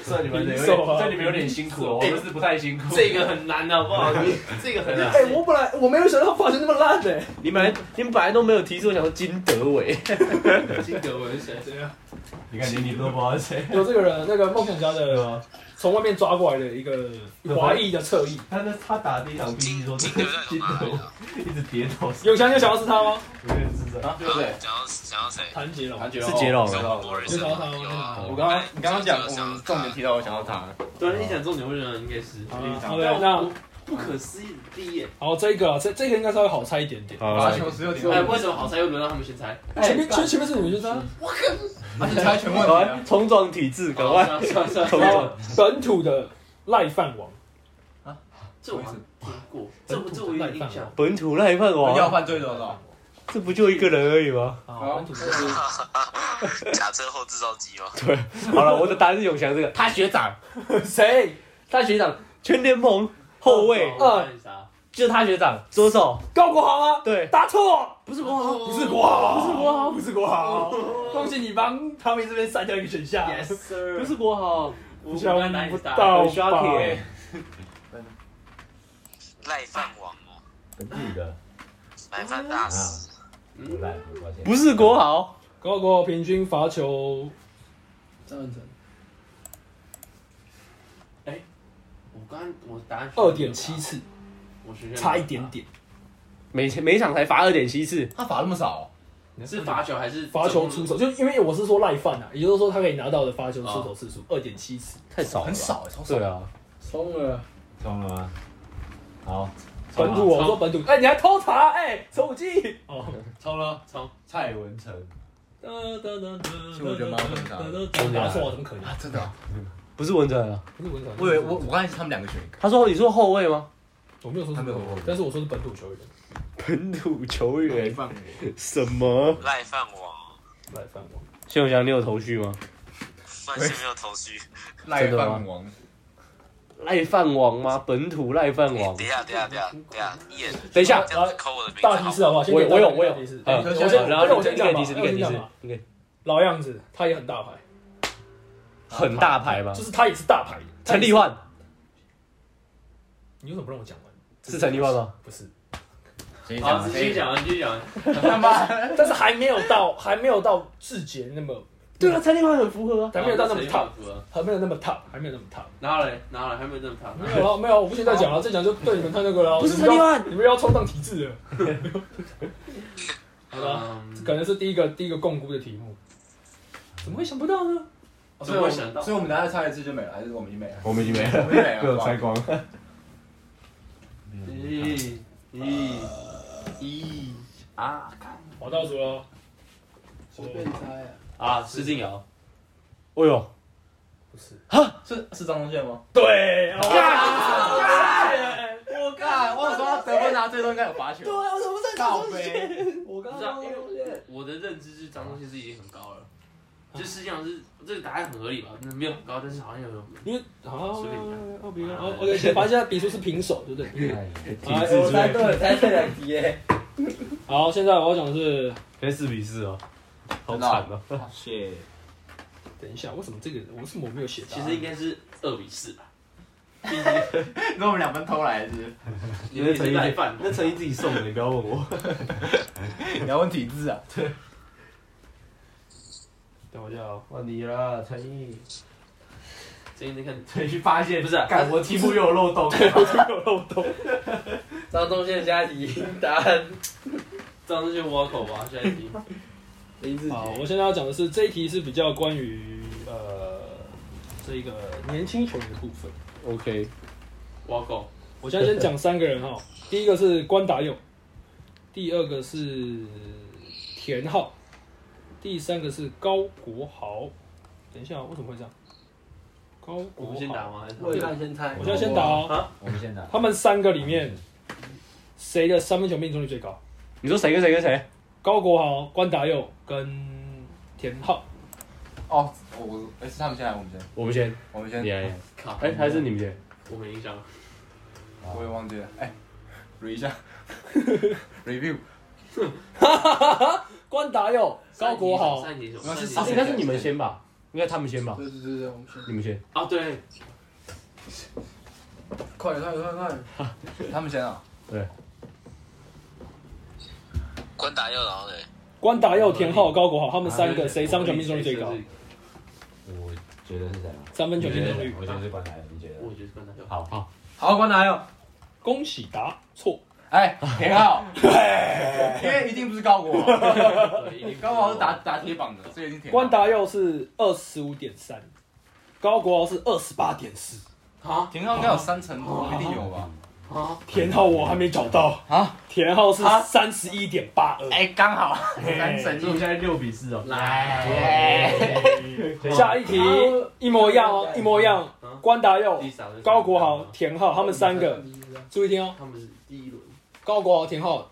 算 你们有点，算你们有点辛苦了，我们是不太辛苦。这个很难好不好？你这个很难。哎，我本来我没有想到发型那么烂的。你们来，你们本来都没有提出，我想说金德伟，金德伟是谁？你看连你都不知道是谁。有这个人，那个梦想家的从外面抓过来的一个华裔的侧翼。他那他打第一场 PPT 说这金是金德在德，一直跌倒，永强，你有想到是他吗？有点智障。啊，对不对？想到想到谁？谭杰龙。谭杰是杰龙有啊，博人有想到他吗有啊。我刚刚你刚刚讲，我们重点提到我想到他，对，你讲重点会认应该是好的，那不可思议的第一眼。好这个啊，这这个应该稍微好猜一点点。罚球十六点哎，为什么好猜又轮到他们先猜？前面其实前面是你们先猜啊。而且猜全问题赶啊快！冲撞体质，赶快算了算了算了冲撞。本土的赖饭王，啊这我听过，这我这我有点印象。本土赖饭王要王，犯罪多少？这不就一个人而已吗？啊，假车后制造机吗？好了，我的答案是永祥这个，他学长，谁？他学长，全联盟后卫，我看一下，就是他学长，左手，高国豪吗？对，答错，不是国豪，不是国豪，不是国豪，不是国豪。恭喜你帮他们这边删掉一个选项。Yes sir，不是国豪，不答到刷吧？铁 赖饭王哦，本地的。买饭大啊师。，不是国豪，高国豪平均罚球张文成。我刚我答案二点七，次，我学校差一点点。每每场才罚二点七次，他罚那么少，是罚球还是罚球出手，就因为我是说赖犯啊，也就是说他可以拿到的罚球出手次数二点七次。太少了，很。少，超少。对。啊，冲了，中了吗？好，本土哦，我说本土，哎，你还偷查，哎，手机哦。抄了，抄？蔡文成，其实我觉得蛮有可能的答错怎么可能？真的啊？不是文成啊。不是文成，我以为我我刚才是他们两个选一个，他说你说后卫吗？我没有说是他没有后卫，但是我说是本土球员，本土球员放什么？赖饭王，赖饭王。谢永祥，你有头绪吗？算是没有头绪。赖饭王，赖饭王吗？本土赖饭王等。一下，等一下，等一下，等一下，等一下这样子扣我的名字大提示好不好？我我有我有大提示，我先，然后那我先讲吧，你给提示，你给提示老样子，他也很大牌，很大牌吗就？是他也是大牌。陈立焕你为什么不让我讲完？是陈立焕吗？不是，好？继续讲完，继续讲完。他妈，但是还没有到，还没有到志杰那么，对啊，陈立焕很符合啊。还没有到那么 top，还没有那么 top，还没有那么 top。然后嘞，然后嘞，还没有那么长。没有了，没有，我不现在讲了，再讲就对你们太那个了。不是你们要陈立焕你们要冲撞体制了。好吧，可能是第一个第一个共估的题目，怎么会想不到呢？所以我想到所以我们等下猜一次就没了，还是我们已经没了？我们已经没我们没了，被我猜光。咦咦咦啊！看我倒数了，随便猜啊。啊，施晋尧，哎呦，不是，哈是是张忠宪吗？对，哦我靠！我有说他得分拿最多应该有罚球。对，我怎么在靠背？我刚刚因为我的认知是张东宪是已经很高了，就实际上是这个答案很合理吧？那没有很高，但是好像有有因为好，随便讲哦，比如哦，OK，反正现在比数是平手，对不对？哎啊我猜对了，猜这两题耶。好，现在我要讲的是，四比四哦，好惨哦。谢。等一下，为什么这个为什么我没有写？其实应该是二比四吧。你说我们两分偷来是不是？你你是赖饭，那陈毅自己送的，你不要问我。你要问体质啊？等我一下哦。换你啦，陈毅。最近在看陈毅发现不是啊干我题目又有漏洞。有漏洞。张东宪下题答案张东宪挖口吧，下一题。林志好，我现在要讲的是这一题是比较关于呃这个年轻球员的部分。OK，挖口，我现在先讲三个人哈，第一个是关达勇，第二个是田浩，第三个是高国豪。等一下，为什么会这样？高国豪，我们先打吗？还是我看先猜我。现在先打哦。我们先打。他们三个里面，谁的三分球命中率最高？你说谁跟谁跟谁？高国豪、关达佑跟田浩。哦，我我哎是他们先来，我们先，我们先，我们先你。来。靠，哎，还是你们先。我没印象。我也忘记了，哎，捋一下，review。关达佑、高国豪，应该是你们先吧？应该他们先吧？对对对对，我们先你们先。啊，对，快点快点快点快点，他们先啊，关达佑，然后呢？关达佑、田浩、高国豪，他们三个谁三分球命中率最高？我觉得是谁啊？三分球命中率。我觉得是关台，你觉得？我觉得是关达佑。好，好，好，关达佑，恭喜答错，哎，田浩，因为一定不是高国豪，高国豪是打打铁榜的，所以一定田浩关达佑是二十五点三，高国豪是二十八点四，啊田浩应该有三成多，一定有吧？啊！田浩我还没找到。啊，田浩是三十一点八二。哎，刚好。三成所以我们现在六比四哦。来，下一题一模一样哦，一模一样。关达佑、高国豪、田浩，他们三个，注意听哦，他们是第一轮，高国豪、田浩、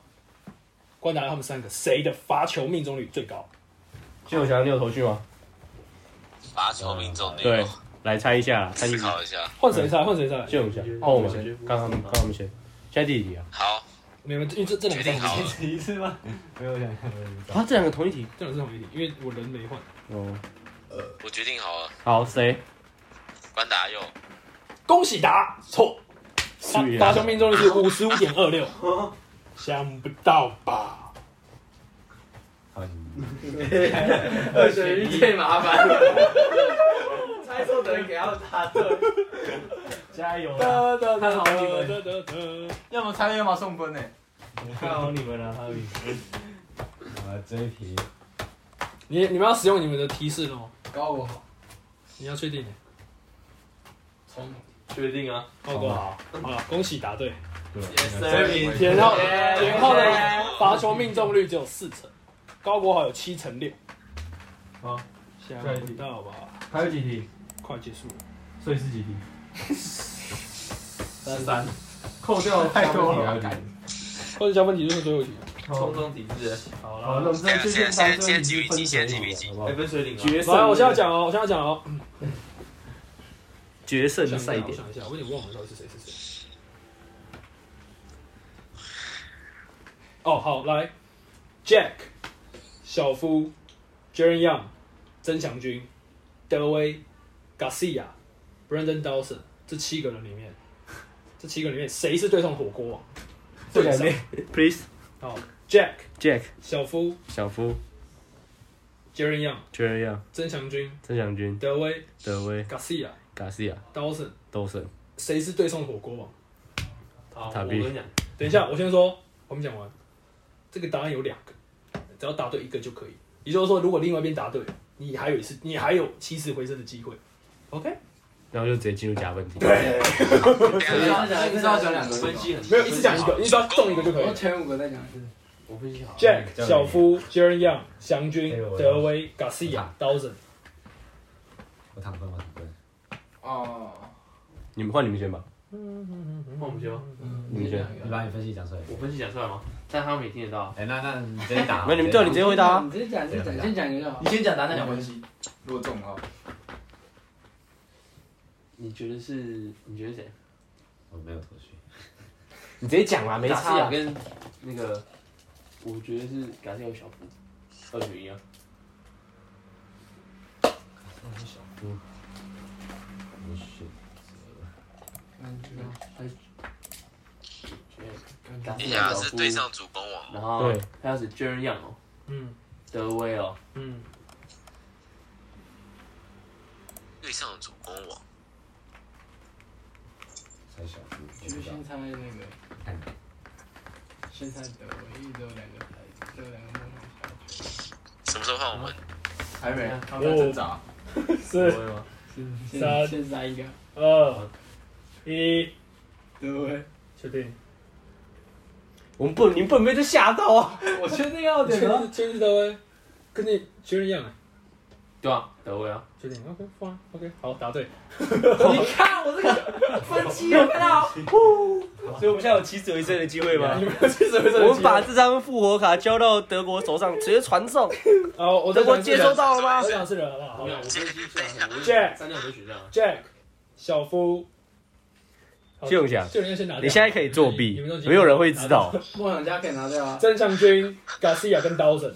关达佑他们三个，谁的罚球命中率最高？谢永祥，你有头去吗？罚球命中率，对，来猜一下，猜一下。思考一下。换谁猜？换谁猜？谢永祥，换我们先，刚刚刚刚我们先。现在第几题啊？好，你们，因为这这两个决定好了。一次吗？没有想看，啊，这两个同一题。这两个是同一题，因为我人没换。哦，呃我决定好了，好，谁？关达佑。恭喜答错，罚是罚球命中率是五十五点二六，想不到吧？好，二选一最麻烦了，猜错的人给他答对。加油哒啊！哒 哒看好你们哒哒哒要么猜要么送分呢。看好你们了，哈比。啊，这一题你你们要使用你们的提示了吗？高我好，你要确定。聪明，确定啊？高国豪，好了，恭喜答对。对，Yes, 田浩耶田浩的罚球命中率只有四成，高国豪有七乘六。好，想不到吧？还有几题？快结束了。所以是几题？十三，扣掉太多了还有几题？或者加分题就是最后一题。冲冲抵制，好好，那我们先现在把现在几比几分现在几比几好不好哎，？分水岭啊！来，决胜，我现在讲哦，我现在讲哦。决胜的赛点。我想一下，我有点忘了到底是谁是谁。哦，好，来，Jack、小夫、Jaren Young、曾祥军、德威、Garcia、Brandon Dawson 这七个人里面，这七个人里面谁是对上火锅王？这对上两。，please。好，Jack、Jack、小夫、小夫、Jaren Young、确认样、曾祥军、曾祥军、德威、德威、Garcia、卡西亚、Dawson，都胜。谁是对上火锅王？好，我跟你讲，等一下，我先说，我们讲完，这个答案有两个，只要答对一个就可以。也就是说，如果另外一边答对，你还有一次，你还有起死回生的机会。OK？然后就直接进入加分题。一直要讲，一次要讲两个分析很没有，一次讲一个，你只要中一个就可以我。前五个再讲一次，我分析好。Jack、小夫、Jaren Young、祥军德威、Garcia、Dawson。我躺分，我躺分。哦，你们换你们先吧。换我们先吧。你们先你把你分析讲出来。我分析讲出来吗？但他们也听得到。哎，那那你直接打。没你们对，你直接回答啊。你直接讲，你直接讲，先讲一个就好你。先讲答案，讲分析。如果中的话，你觉得是？你觉得谁？我没有头绪。你直接讲啦，没差啊。跟那个，我觉得是卡西亚有小夫，二选一啊。我选卡接西亚小夫下是对，上主攻王，然后对。还有是 Jaren Young 哦，嗯。德威哦，嗯，对上主攻王，猜小夫，我不知道。就先。猜那个。看，先猜德威，一直有两个牌子，只有两个梦想小。什么时候换我们？还没，他们在挣扎。德四、威吗？先三先猜一个。二、一，德威，确定？我们不，你们不能被这吓到啊！我确定要确点了。定确定德威，跟你 Jaren Young 啊？对啊，德威啊。确定？OK fine OK 好，答对。你看我这个分析有看到？所以我们现在有起死回生的机会吗我们把这张复活卡交到德国手上，直接传送。哦，我德国接收到了吗我？讲是人好不好？好没有，我分析出来很多 Jack 三两个选项啊。Jack 小夫，好谢永祥谢永祥先拿掉。你现在可以作弊们都，没有人会知道。梦想家可以拿掉啊。曾祥军、Garcia 跟 Dawson，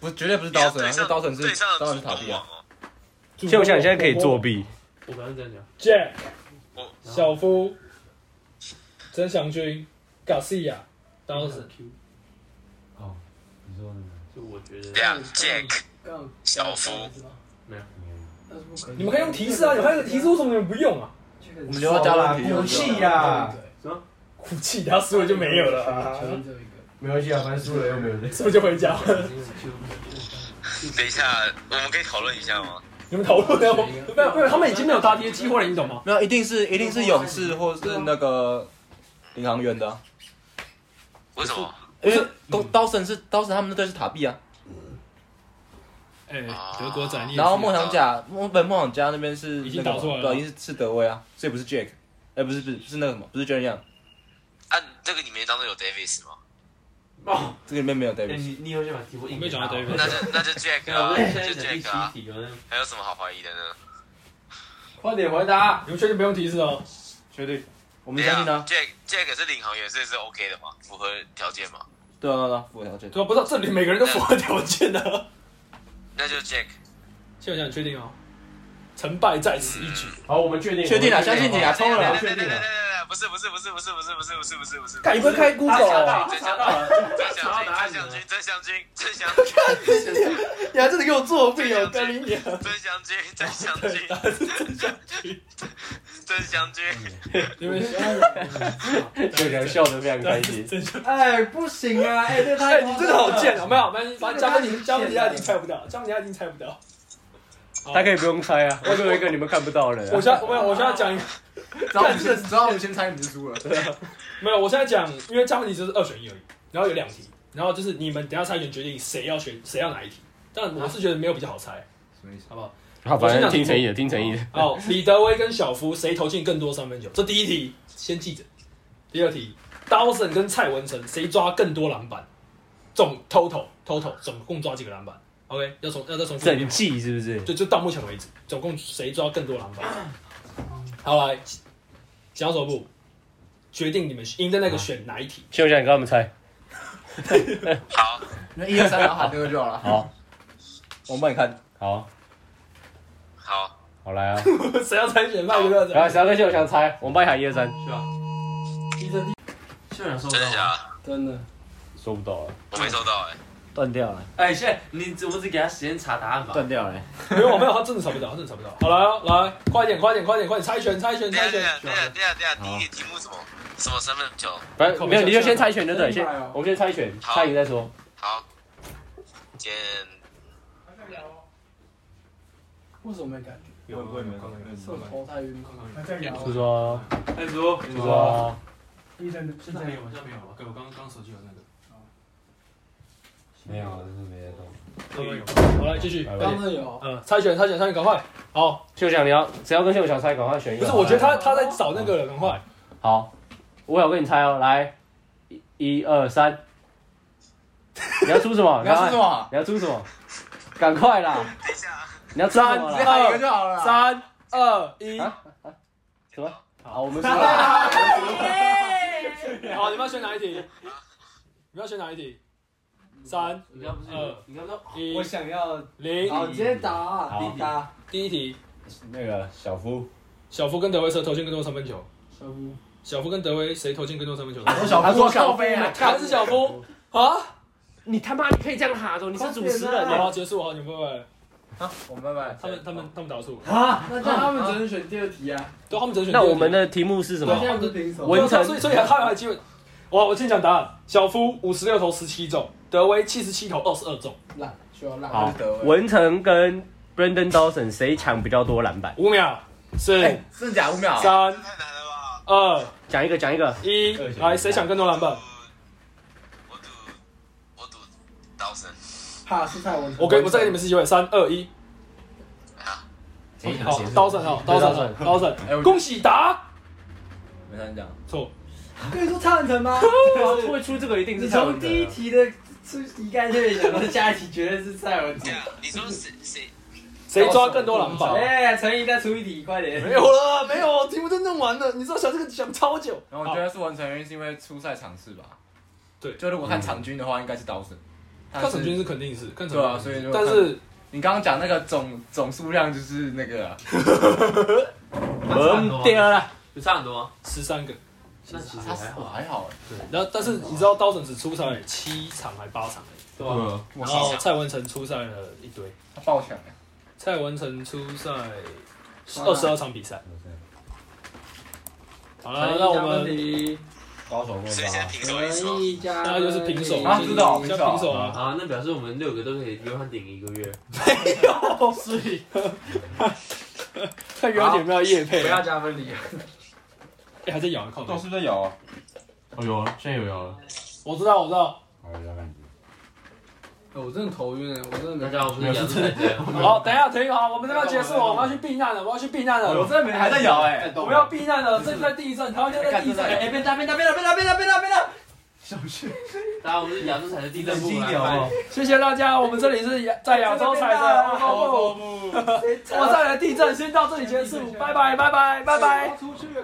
不绝对不是刀神啊，对上那刀神是对上刀的主神是塔比啊。攻王哦，就我想现在可以作弊，我刚刚这样讲，Jack 我小夫、曾祥军、Garcia、刀神。Q，哦，你说就我觉得，Jack 杠小夫没有，但是不可以。你们可以用提示啊，你们还有提示，为什么你们不用啊？我们留到加论题武器呀，武器他输了就没有了。没关系啊，反正输了又没有人。是不是就回家了？等一下，我们可以讨论一下吗？你们讨论了吗？没有没有，他们已经没有搭跌机会了，你懂吗？没有，一定是一定是勇士或是那个领航员的啊，为什么？因为刀刀神是刀神他们的队是塔币啊，哎，德国仔，你也然后梦想家梦本梦想家那边是已经那个打出来了对，已经是是德威啊，所以不是 Jack，哎不是不是是那个什么，不是 j e r y 啊，这个里面当中有 Davis 吗？哦，这个里面没有哎 Davis，你你有先把题目我没讲到 Davis 那就那就 Jack 啊，就 Jack 啊，还有什么好怀疑的呢？快点回答。你们确定不用提示哦？确定，我我们相信他，Jack Jack 是领航员，所以是 OK 的嘛，符合条件嘛？对啊对啊对啊，符合条件，对啊，不知道这里每个人都符合条件的。那就 Jack。现在讲你确定哦？成败在此一举。好，我们确定，确定了，相信你啊，冲了确定了，不是不是不是不是不是不是不是不是不是，干，你不会开 Google 哦？真查到了，真查到答案了祥君，真相君，真相君，你还真的给我作弊哦，跟你讲。真相君，真相君，真相君，你们就想笑得非常开心。真相。哎，不行啊！哎，这哎，太你这个好贱啊！没有，没反正加分你加分你他已经猜不到，加分你他已经猜不到。他可以不用猜啊，我有一个你们看不到的人啊。我现在没有，我现在讲一个，只要我们先只要我们先猜你就输了，没有，我现在讲，因为加分题只是二选一而已，然后有两题，然后就是你们等一下猜拳决定谁要选谁要哪一题，但我是觉得没有比较好猜，什么意思？好不好？好，反正听诚意的，听诚意的。好，李德威跟小夫谁投进更多三分球？这第一题先记着。第二题，刀神跟蔡文成谁抓更多篮板？总 total total 总共抓几个篮板？OK，要从要再重复一遍整季是不是？就就到目前为止，总共谁抓更多篮板？好来，小手部决定你们赢的那个选哪一题？秀想你跟他们猜。好，那一二三，然后喊这个就好了。好，我们帮你看，好，好，好来啊！谁要猜选派就不要然后猜。谁要跟秀想猜，我们帮你喊一二三。是吧？秀想收到吗？真的假的？真的，收不到了，我没收到哎，断掉了，哎，现在你我只给他时间查答案吧。断掉了。没有没有，他真的查不到，他真的查不到。好来哦来，快点快点快点快点猜拳猜拳猜拳对呀对呀！对呀第一题题目什么？什么身份球？反正没有你就先猜拳就对，先我们先猜拳，好猜赢再说。好，先为什么没感觉？有头太晕是说，开叔，是说，医生的，现在没有，现在没有了。对，我刚刚手机有那个。没有，就是没在动。有。好来继续。来刚刚有，嗯，猜拳猜拳猜拳，赶快。好，秀想你要只要跟秀想猜，赶快选一个。不是，我觉得他他在找那个了，赶快。好，我有跟你猜哦，来，一、一二、三，你要出什么？你要出什？么？你要出什么？赶快啦！等一下，三么啦？直接喊一个就好了。三二一。啊什么？好，我们输了。好，你们要选哪一题？你们要选哪一题？三二一我想要，零。好，直接答啊，好。第一题，那个小夫，小夫跟德威谁投进更多三分球？小夫，小夫跟德威谁投进更多三分球？小他说夫靠背啊，还是小夫啊？你他妈你可以这样喊着你是主持人好，欸。结束，好，你们拜拜。啊，我们拜拜。他们他们他们打错，啊，那这样他们只能选第二题啊。对，他们只能选。那我们的题目是什么对，？现在不是平手。文成所以所以他还有机会。我我先讲答案，小夫五十六投十七中，德威七十七投二十二中，烂，需要烂。好文成跟 Brandon Dawson 谁抢比较多篮板？五秒，四、哎，真的假？五秒。三、太难了吧？二、讲一个，讲一个。一，来，谁抢更多篮板？我赌，我赌刀神怕是蔡文成。我给我再给你们次机会，三、二、一，啊！好，刀神好，刀神好，刀神恭喜答没他讲，错，跟你说蔡文成吗？会出这个一定是你蔡文成啊从第一题的出题概就想到下一题绝对是蔡文成对。啊，你说谁谁？谁抓更多篮板？哎，陈怡再出一题，快点。没有了，没有，题目都弄完了，你知道想这个想超久。然后我觉得是完成原因是因为初赛场次吧。对就如果看场均的话，应该是刀神。看场均是肯定是看场均，对啊所以就但是你刚刚讲那个总总数量就是那个啊，懵掉了。有差很多吗？十三个，那其实他还好，还好，对，然后但是你知道刀神只出赛七场还八场对吧？嗯，然后蔡文成出赛了一堆，他爆强哎，蔡文成出赛二十二场比赛。好了，那我们高手过所以现在招，平手一输。一加那就是平手啊知道现在平手啊。啊，那表示我们六个都可以约翰顶一个月。看原点有没有 夜配不要加分离，哎，还在咬靠都是在咬啊，哦有啊，现在有咬了。我知道，我知道。好有感觉。我真的头晕哎，我真的没。大家我们是亚洲赛这样。好，等一下停好，我们这边结束，我们要去避难了，我要去避难了。我真的没还在摇哎，我们要避难了，正在地震，台湾现在在地震。哎，变大变大变大变大变大变大变大，大家我们是亚洲彩的地震部谢谢大家，我们这里是亚在亚洲彩 的我们再来地震，先到这里结束，拜拜拜拜拜拜。出去，快！